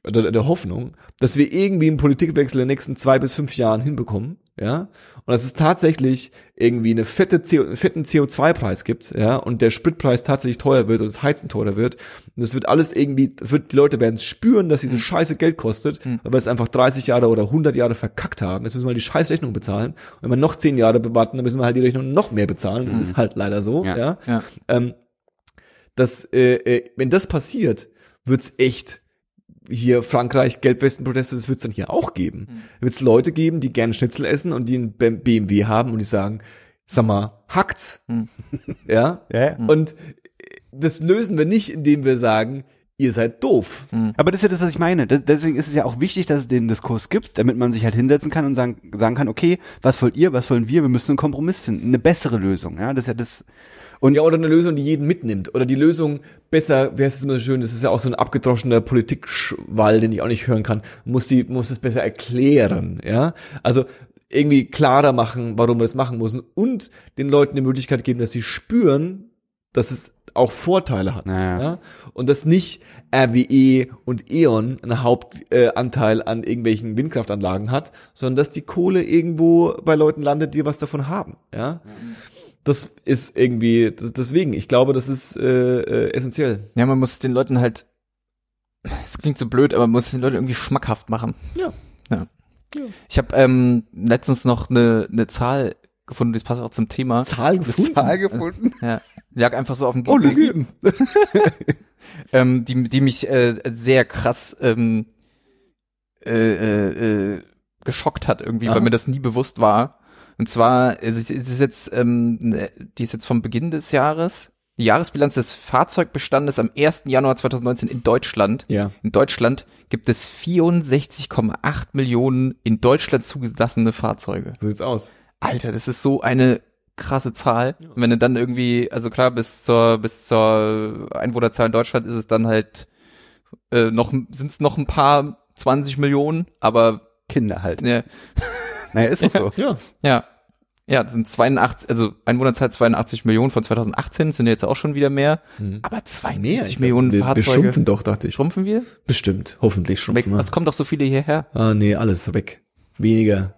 oder der Hoffnung, dass wir irgendwie einen Politikwechsel in den nächsten zwei bis fünf Jahren hinbekommen, ja, und dass es tatsächlich irgendwie eine fette CO, einen fetten CO2-Preis gibt, ja, und der Spritpreis tatsächlich teuer wird und das Heizen teurer wird, und es wird alles irgendwie, wird, die Leute werden spüren, dass diese Scheiße Geld kostet, aber es einfach 30 Jahre oder 100 Jahre verkackt haben. Jetzt müssen wir halt die scheiß Rechnung bezahlen. Und wenn wir noch 10 Jahre warten, dann müssen wir halt die Rechnung noch mehr bezahlen. Das ist halt leider so, Ja. ja. Ja. Ähm, dass, äh, äh, wenn das passiert, wird's echt hier Frankreich, Gelbwestenproteste, das wird's dann hier auch geben. Da wird's Leute geben, die gerne Schnitzel essen und die einen BMW haben und die sagen, sag mal, hackt's? Ja? Ja, ja. Und das lösen wir nicht, indem wir sagen, ihr seid doof. Aber das ist ja das, was ich meine. Das, deswegen ist es ja auch wichtig, dass es den Diskurs gibt, damit man sich halt hinsetzen kann und sagen, sagen kann, okay, was wollt ihr, was wollen wir? Wir müssen einen Kompromiss finden, eine bessere Lösung. Ja, das ist ja das. Und ja, oder eine Lösung, die jeden mitnimmt. Oder die Lösung besser, wie heißt es immer so schön, das ist ja auch so ein abgedroschener Politikschwall, den ich auch nicht hören kann, muss die, muss es besser erklären, ja. Also irgendwie klarer machen, warum wir das machen müssen und den Leuten die Möglichkeit geben, dass sie spüren, dass es auch Vorteile hat. Naja. Ja? Und dass nicht RWE und E.ON einen Hauptanteil äh, an irgendwelchen Windkraftanlagen hat, sondern dass die Kohle irgendwo bei Leuten landet, die was davon haben. Ja. Das ist irgendwie, das, deswegen, ich glaube, das ist äh, äh, essentiell. Ja, man muss den Leuten halt, es klingt so blöd, aber man muss den Leuten irgendwie schmackhaft machen. Ja. Ja. Ich habe ähm, letztens noch eine, eine Zahl gefunden, das passt auch zum Thema. Zahl gefunden. gefunden. Ja, lag einfach so auf dem Oh, Gehirn. Lügen. ähm, die, die mich äh, sehr krass ähm, äh, äh, äh, geschockt hat irgendwie, Aha. weil mir das nie bewusst war. Und zwar, es ist, es ist jetzt, ähm, ne, die ist jetzt vom Beginn des Jahres. Die Jahresbilanz des Fahrzeugbestandes am 1. Januar 2019 in Deutschland. Ja. In Deutschland gibt es 64,8 Millionen in Deutschland zugelassene Fahrzeuge. So sieht's aus. Alter, das ist so eine krasse Zahl. Und wenn du dann irgendwie, also klar, bis zur, bis zur Einwohnerzahl in Deutschland ist es dann halt äh, noch, sind es noch ein paar 20 Millionen, aber Kinder halt. ne, Naja, ist doch so. Ja. ja. Ja, das sind 82, also Einwohnerzahl 82 Millionen von 2018, das sind jetzt auch schon wieder mehr, Mhm. aber 62 Mehr, ich Millionen glaub, wir, wir Fahrzeuge. schrumpfen doch, dachte ich. Schrumpfen wir? Bestimmt. Hoffentlich Weg, schrumpfen wir. was kommt doch so viele hierher? Ah, nee, alles ist weg. Weniger.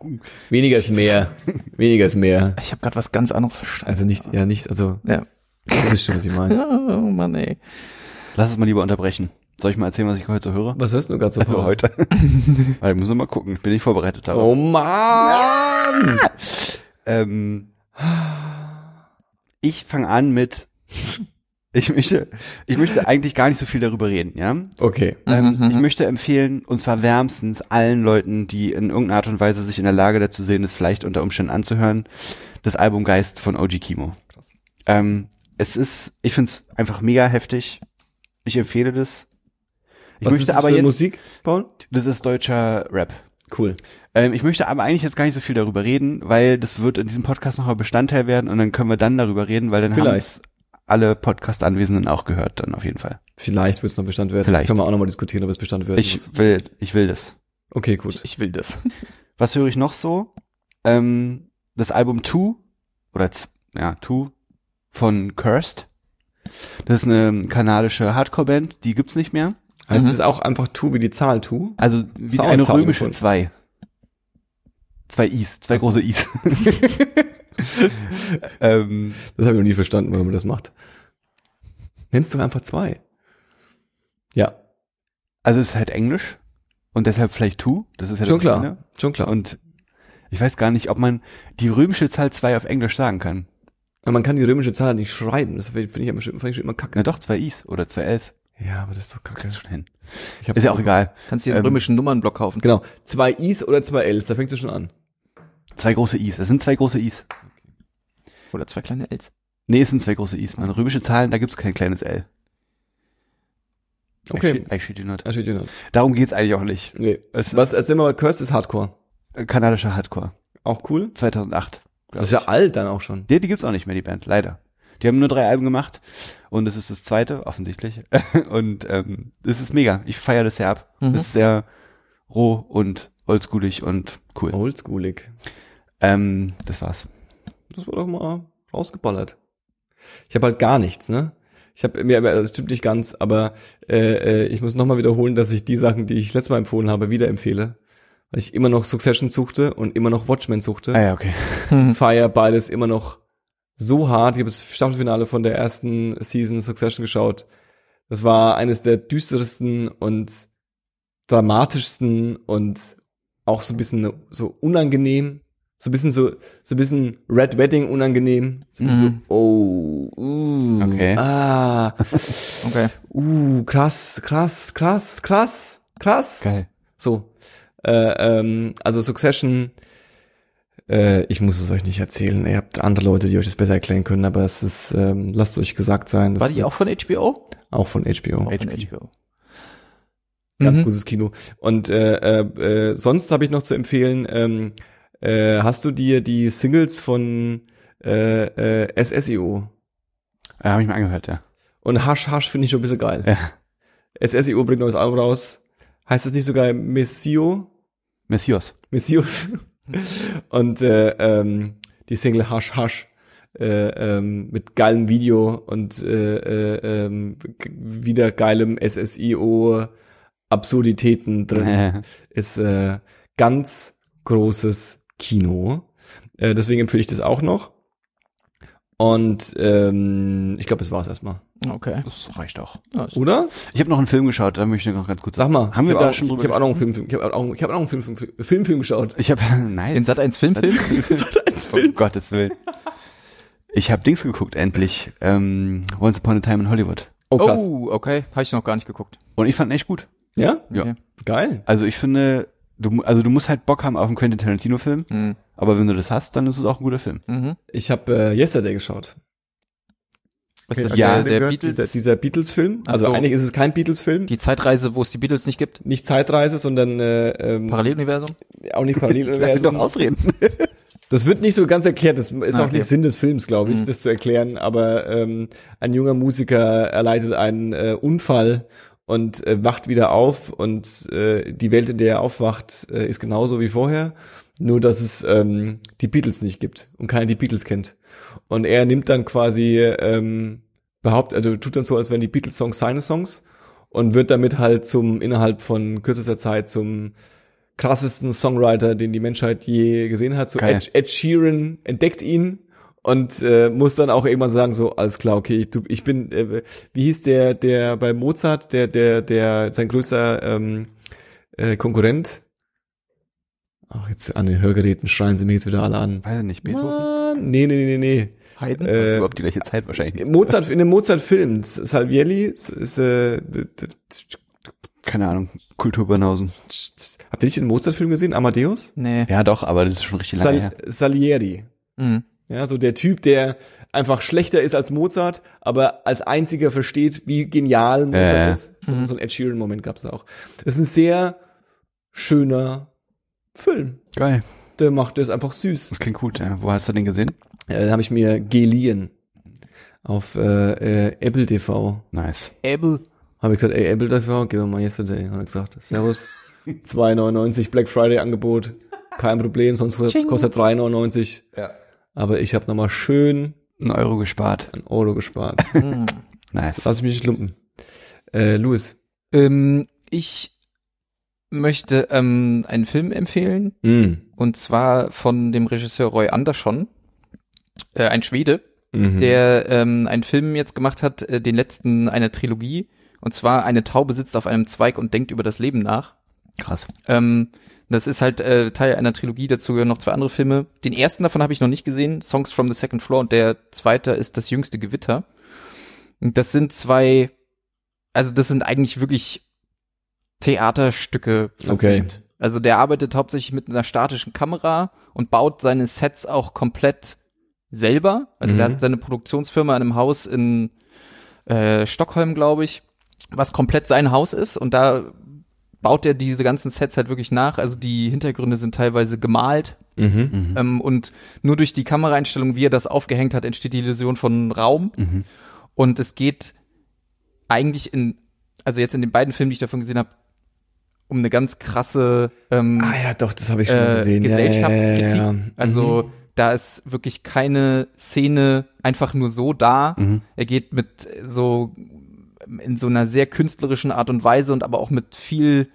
Weniger ist mehr. Weniger ist mehr. Ich habe gerade was ganz anderes verstanden. Also nicht, ja, nicht, also, Ja. das ist schon, was ich meine. Oh Mann, ey. Lass es mal lieber unterbrechen. Soll ich mal erzählen, was ich heute so höre? Was hörst du gerade so? Also heute. Weil ich muss noch mal gucken. Ich bin nicht vorbereitet darauf. Oh Mann! Ähm, ich fange an mit, ich möchte, ich möchte eigentlich gar nicht so viel darüber reden, ja. Okay. Ähm, Mhm, ich mhm. möchte empfehlen, und zwar wärmstens allen Leuten, die in irgendeiner Art und Weise sich in der Lage dazu sehen, es vielleicht unter Umständen anzuhören, das Album Geist von OG Kimo. Ähm, es ist, ich finde es einfach mega heftig. Ich empfehle das. Ich Was möchte ist das aber für jetzt, Musik, Paul? das ist deutscher Rap. Cool. Ähm, ich möchte aber eigentlich jetzt gar nicht so viel darüber reden, weil das wird in diesem Podcast nochmal Bestandteil werden und dann können wir dann darüber reden, weil dann haben es alle Podcast-Anwesenden auch gehört, dann auf jeden Fall. Vielleicht wird es noch Bestand werden. Vielleicht. Das können wir auch nochmal diskutieren, ob es Bestand muss. Ich will, ich will das. Okay, gut. Ich will das. Was höre ich noch so? Ähm, das Album Two oder ja Two von Cursed. Das ist eine kanadische Hardcore-Band, die gibt's nicht mehr. Heißt Mhm. es auch einfach Tu wie die Zahl Tu? Also wie Zahl- eine Zahlen römische gefunden. zwei. Zwei Is, zwei Ach so. große Is. ähm, Das habe ich noch nie verstanden, warum man das macht. Nennst du einfach zwei. Ja, also es ist halt Englisch und deshalb vielleicht Two. Das ist ja schon das klar. eine. Schon klar. Und ich weiß gar nicht, ob man die römische Zahl zwei auf Englisch sagen kann. Aber man kann die römische Zahl nicht schreiben. Das finde ich, find ich schon immer kacke. Na doch, zwei Is oder zwei Ls. Ja, aber das ist doch kacke. Du schon hin. Ich Ist ja auch egal. Kannst du dir einen Ähm, römischen Nummernblock kaufen. Genau. Zwei Is oder zwei Ls, da fängst du schon an. Zwei große Is. Das sind zwei große Is. Oder zwei kleine Ls. Nee, es sind zwei große Is. Man, römische Zahlen, da gibt's kein kleines L. I Okay. shit, I shit you not. I shit you not. Darum geht's eigentlich auch nicht. Nee. Es Was, erzähl mal, Curse ist Hardcore. kanadischer Hardcore. Auch cool. 2008. Das ist ja alt dann auch schon. Die, die gibt's auch nicht mehr, die Band, leider. Die haben nur drei Alben gemacht und es ist das zweite, offensichtlich. und ähm, es ist mega. Ich feiere das sehr ab. Mhm. Es ist sehr roh und oldschoolig und cool. Oldschoolig. Ähm, das war's. Das war doch mal rausgeballert. Ich habe halt gar nichts, ne? Ich habe mir, das stimmt nicht ganz, aber äh, äh, ich muss nochmal wiederholen, dass ich die Sachen, die ich letztes Mal empfohlen habe, wieder empfehle. Weil ich immer noch Succession suchte und immer noch Watchmen suchte. Ah ja, okay. Fire beides immer noch so hart. Ich habe das Staffelfinale von der ersten Season Succession geschaut. Das war eines der düstersten und dramatischsten und auch so ein bisschen so unangenehm. So ein bisschen so, so ein bisschen Red Wedding unangenehm. So ein bisschen Mhm. so, oh, uh, Okay. ah, Okay. uh, krass, krass, krass, krass, krass. Geil. So, äh, ähm, also Succession, äh, ich muss es euch nicht erzählen. Ihr habt andere Leute, die euch das besser erklären können, aber es ist, ähm, lasst euch gesagt sein. Das War die auch von HBO? auch von HBO. Auch von HBO. Ganz Mhm. gutes Kino. Und äh, äh, äh, sonst habe ich noch zu empfehlen, ähm, äh, hast du dir die Singles von äh, äh, SSIO Ja, habe ich mir angehört, ja. und Hash Hash finde ich schon ein bisschen geil. Ja. SSIO bringt neues Album raus. Heißt es nicht sogar Messio? Messias. Messias. und äh, ähm, die Single Hush Hush äh, ähm, mit geilem Video und äh, äh, ähm, wieder geilem SSIO Absurditäten drin ist äh, ganz großes Kino. Äh, deswegen empfehle ich das auch noch. Und ähm, ich glaube, das war's erstmal. Okay. Das reicht auch. Ist- Oder? Ich habe noch einen Film geschaut, da möchte ich noch ganz kurz Sag mal. Haben wir da auch, schon drüber Ich habe auch noch einen Film, Film ich habe auch, ich hab auch noch einen Film, Film, Film, Film, Film geschaut. Ich habe nice. Den Sat 1 Filmfilm? Sat.1 Um Gottes Willen. Ich habe Dings geguckt, endlich. Ähm, Once Upon a Time in Hollywood. Oh, krass. Oh, okay. Habe ich noch gar nicht geguckt. Und ich fand ihn echt gut. Ja? Ja. Okay. Geil. Also ich finde, du, also du musst halt Bock haben auf einen Quentin Tarantino-Film, Mhm. aber wenn du das hast, dann ist es auch ein guter Film. Mhm. Ich habe äh, Yesterday geschaut. Was ist das, Ja, der, der? Beatles? Dieser, dieser Beatles-Film. Also so. eigentlich ist es kein Beatles-Film. die Zeitreise, wo es die Beatles nicht gibt? Nicht Zeitreise, sondern äh, ähm, Paralleluniversum? auch nicht Lass Paralleluniversum. doch ausreden. Das wird nicht so ganz erklärt. Das ist Ah, auch okay. nicht Sinn des Films, glaube ich, Mhm. das zu erklären. Aber ähm, ein junger Musiker erleidet einen äh, Unfall und äh, wacht wieder auf und äh, die Welt, in der er aufwacht, äh, ist genauso wie vorher. Nur, dass es ähm, die Beatles nicht gibt und keiner die Beatles kennt. Und er nimmt dann quasi, ähm, behauptet, also tut dann so, als wären die Beatles-Songs seine Songs und wird damit halt zum, innerhalb von kürzester Zeit zum krassesten Songwriter, den die Menschheit je gesehen hat. So Geil. Ed, Ed Sheeran entdeckt ihn und äh, muss dann auch irgendwann sagen so alles klar okay du, ich bin äh, wie hieß der der bei Mozart der der der sein größter ähm, äh, Konkurrent ach jetzt an den Hörgeräten schreien sie mir jetzt wieder alle an Weiß ich nicht, Beethoven? Mann, nee nee nee nee Haydn? Äh, Überhaupt die gleiche Zeit wahrscheinlich. Mozart, in dem Mozart-Film, Salvielli, ist, ist äh, Keine Ahnung. Kultur Banausen. habt ihr nicht den Mozart-Film gesehen, Amadeus? nee. Ja, doch, aber das ist schon richtig lange Sal her. Salieri. Mhm. Ja, so der Typ, der einfach schlechter ist als Mozart, aber als einziger versteht, wie genial Mozart ja. ist. So, so ein Ed Sheeran-Moment gab's da auch. Das ist ein sehr schöner Film. Geil. Der macht das einfach süß. Das klingt gut. Ja. Wo hast du den gesehen? Äh, den habe ich mir geliehen auf äh, äh, Apple TV. Nice. Abel. Habe ich gesagt, ey, Apple TV, gib mir mal yesterday. Hat er gesagt, servus. 2,99 Black Friday Angebot. Kein Problem, sonst kostet kostet 3,99. Ja. Aber ich habe nochmal schön Ein Euro gespart. einen Euro gespart. Nice. Lass mich nicht lumpen. Äh, Louis. ähm, ich möchte ähm, einen Film empfehlen Mm. und zwar von dem Regisseur Roy Andersson, äh, ein Schwede, Mhm. der ähm, einen Film jetzt gemacht hat, äh, den letzten einer Trilogie und zwar eine Taube sitzt auf einem Zweig und denkt über das Leben nach. Krass. Ähm, das ist halt äh, Teil einer Trilogie, dazu gehören noch zwei andere Filme. Den ersten davon habe ich noch nicht gesehen, Songs from the Second Floor, und der zweite ist Das jüngste Gewitter. Und das sind zwei, also das sind eigentlich wirklich Theaterstücke. Okay. verfilmt. Also der arbeitet hauptsächlich mit einer statischen Kamera und baut seine Sets auch komplett selber. Also Mhm. der hat seine Produktionsfirma in einem Haus in äh, Stockholm, glaube ich, was komplett sein Haus ist und da baut er diese ganzen Sets halt wirklich nach. Also die Hintergründe sind teilweise gemalt Mhm. ähm, und nur durch die Kameraeinstellung, wie er das aufgehängt hat, entsteht die Illusion von Raum. Mhm. Und es geht eigentlich in, also jetzt in den beiden Filmen, die ich davon gesehen habe, um eine ganz krasse ähm, Ah ja, doch, das habe ich schon äh, gesehen. Ja, Gesellschaftskritik. Ja, ja, ja. Also Mhm. da ist wirklich keine Szene einfach nur so da. Mhm. Er geht mit so in so einer sehr künstlerischen Art und Weise und aber auch mit viel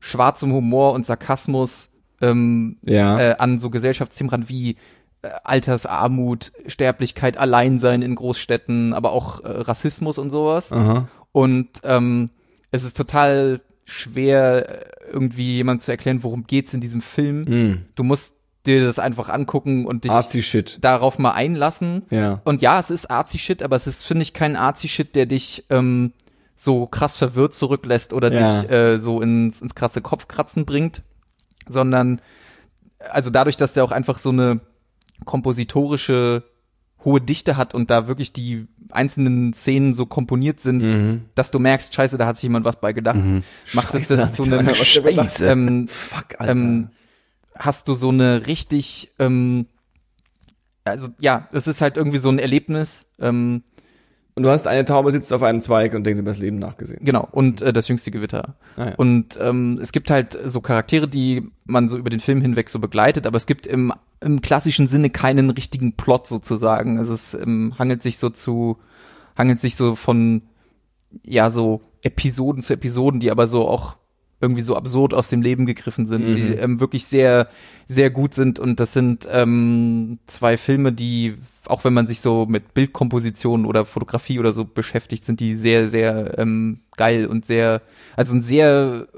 schwarzem Humor und Sarkasmus ähm, ja. äh, an so Gesellschaftsthemen ran wie äh, Altersarmut, Sterblichkeit, Alleinsein in Großstädten, aber auch äh, Rassismus und sowas. Aha. Und ähm, es ist total schwer, äh, irgendwie jemand zu erklären, worum geht's in diesem Film. Mhm. Du musst dir das einfach angucken und dich darauf mal einlassen. Ja. Und ja, es ist Arzi-Shit, aber es ist, finde ich, kein Arzi-Shit, der dich ähm, so krass verwirrt zurücklässt oder Ja. dich äh, so ins, ins krasse Kopfkratzen bringt, sondern also dadurch, dass der auch einfach so eine kompositorische hohe Dichte hat und da wirklich die einzelnen Szenen so komponiert sind, Mhm. dass du merkst, scheiße, da hat sich jemand was bei gedacht, macht es das zu da einem ähm, Fuck, Alter. ähm, hast du so eine richtig, ähm, also ja, es ist halt irgendwie so ein Erlebnis, ähm, und du hast eine Taube sitzt auf einem Zweig und denkt über das Leben nachgesehen. genau, und äh, das jüngste Gewitter. Ah, ja. Und ähm, es gibt halt so Charaktere, die man so über den Film hinweg so begleitet, aber es gibt im, im klassischen Sinne keinen richtigen Plot sozusagen. Also es ähm, hangelt sich so zu, hangelt sich so von, ja, so Episoden zu Episoden, die aber so auch irgendwie so absurd aus dem Leben gegriffen sind, die ähm, wirklich sehr, sehr gut sind. Und das sind ähm, zwei Filme, die, auch wenn man sich so mit Bildkomposition oder Fotografie oder so beschäftigt, sind die sehr, sehr ähm, geil und sehr, also ein sehr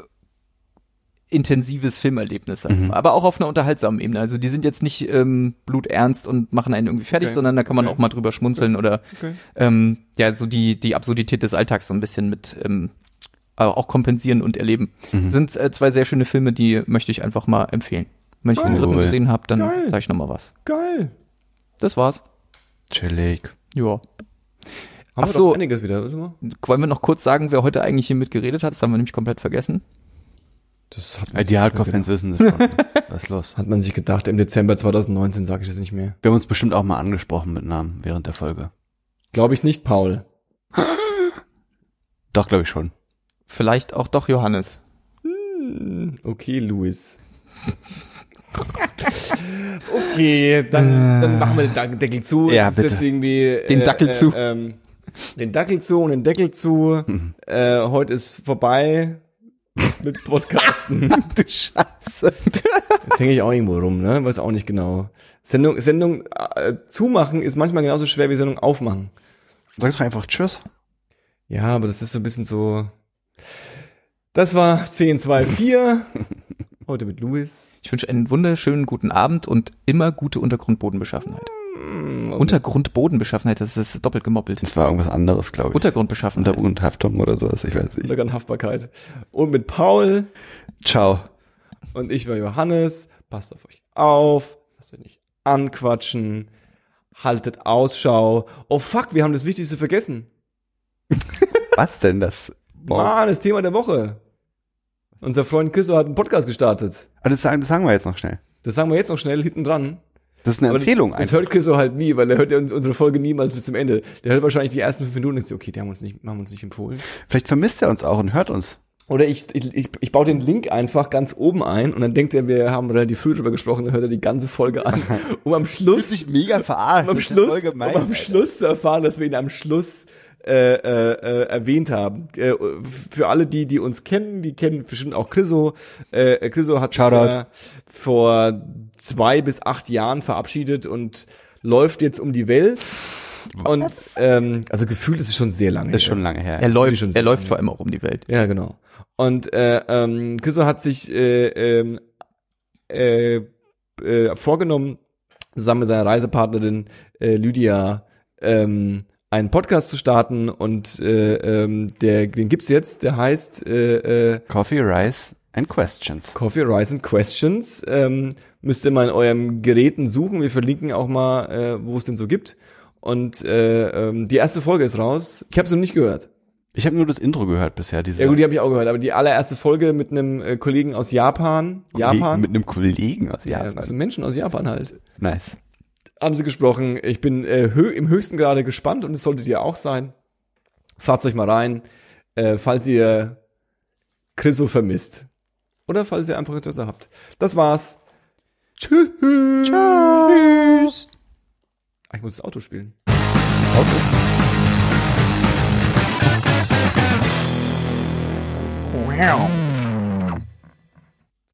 intensives Filmerlebnis, Mhm. aber auch auf einer unterhaltsamen Ebene. Also die sind jetzt nicht ähm, bluternst und machen einen irgendwie fertig, Okay. sondern da kann man Okay. auch mal drüber schmunzeln oder Okay. ähm, ja, so die, die Absurdität des Alltags so ein bisschen mit ähm, äh, auch kompensieren und erleben. Mhm. Sind äh, zwei sehr schöne Filme, die möchte ich einfach mal empfehlen. Wenn ich den dritten Cool. gesehen habe, dann sage ich noch mal was. Geil. Das war's. Chillig. Ja. Haben Ach wir so. doch einiges wieder, wissen wir? Wollen wir noch kurz sagen, wer heute eigentlich hier mitgeredet hat? Das haben wir nämlich komplett vergessen. Das hat Ja, die Hardcore-Fans wissen das schon. Was ist los? Hat man sich gedacht, im Dezember 2019 sage ich das nicht mehr. Wir haben uns bestimmt auch mal angesprochen mit Namen während der Folge. Glaube ich nicht, Paul. Doch, glaube ich schon. Vielleicht auch doch Johannes. Hm, Okay, Louis. okay, dann, dann machen wir den Dac- Deckel zu. Ja, Es ist bitte. Jetzt irgendwie, Den Dackel zu. ähm, den Dackel zu und den Deckel zu. Äh, heute ist vorbei mit Podcasten. Du Scheiße. Jetzt hänge ich auch irgendwo rum, ne? Weiß auch nicht genau. Sendung, Sendung äh, zumachen ist manchmal genauso schwer wie Sendung aufmachen. Sag doch einfach Tschüss. Ja, aber das ist so ein bisschen so. Das war 1024. Heute mit Louis. Ich wünsche einen wunderschönen guten Abend und immer gute Untergrundbodenbeschaffenheit. mm, Untergrund-Bodenbeschaffenheit, das ist doppelt gemoppelt. Das war irgendwas anderes, glaube ich. Untergrundbeschaffenheit. Untergrundhaftung oder sowas, ich weiß nicht. Untergrundhaftbarkeit. Und mit Paul Ciao. und ich war Johannes. Passt auf euch auf. Lasst euch nicht anquatschen. Haltet Ausschau. Oh fuck, wir haben das Wichtigste vergessen. Was denn das? Boah. Mann, das Thema der Woche. Unser Freund Chriso hat einen Podcast gestartet. Aber das sagen, das sagen wir jetzt noch schnell. Das sagen wir jetzt noch schnell hinten dran. Das ist eine Aber Empfehlung Das einfach. hört Chriso halt nie, weil er hört ja uns- unsere Folge niemals bis zum Ende. Der hört wahrscheinlich die ersten fünf Minuten und so, okay, die haben uns nicht, haben uns nicht empfohlen. Vielleicht vermisst er uns auch und hört uns. Oder ich, ich, ich, ich baue den Link einfach ganz oben ein und dann denkt er, wir haben relativ früh drüber gesprochen, dann hört er die ganze Folge an, um am Schluss, sich mega verarscht. um am Schluss, um am Schluss zu erfahren, dass wir ihn am Schluss äh, äh, äh, erwähnt haben. Äh, für alle, die, die uns kennen, die kennen bestimmt auch Chriso. Äh, Chriso hat sich ja vor zwei bis acht Jahren verabschiedet und läuft jetzt um die Welt. Und ähm, also gefühlt ist es schon sehr lange. Das ist her. schon lange her. Er läuft, schon er läuft vor allem auch um die Welt. Ja, genau. Und äh, ähm, Chriso hat sich äh, ähm, äh, äh, vorgenommen, zusammen mit seiner Reisepartnerin äh, Lydia ähm, einen Podcast zu starten und äh, ähm, der, den gibt's jetzt, der heißt äh, äh, Coffee, Rice and Questions. Coffee, Rice and Questions. Ähm, müsst ihr mal in eurem Geräten suchen. Wir verlinken auch mal, äh, wo es denn so gibt. Und äh, ähm, die erste Folge ist raus. Ich habe sie noch nicht gehört. Ich habe nur das Intro gehört bisher. Diese Ja gut, die habe ich auch gehört, aber die allererste Folge mit einem äh, Kollegen aus Japan, Japan, Mit einem Kollegen aus ja, Japan. also Menschen aus Japan halt, nice. Haben sie gesprochen. Ich bin äh, hö im höchsten Grade gespannt und es solltet ihr auch sein. Fahrt euch mal rein, äh, falls ihr Chriso vermisst. Oder falls ihr einfach Interesse habt. Das war's. Tschüss. Tschüss. Ah, ich muss das Auto spielen. Das Auto? Wow.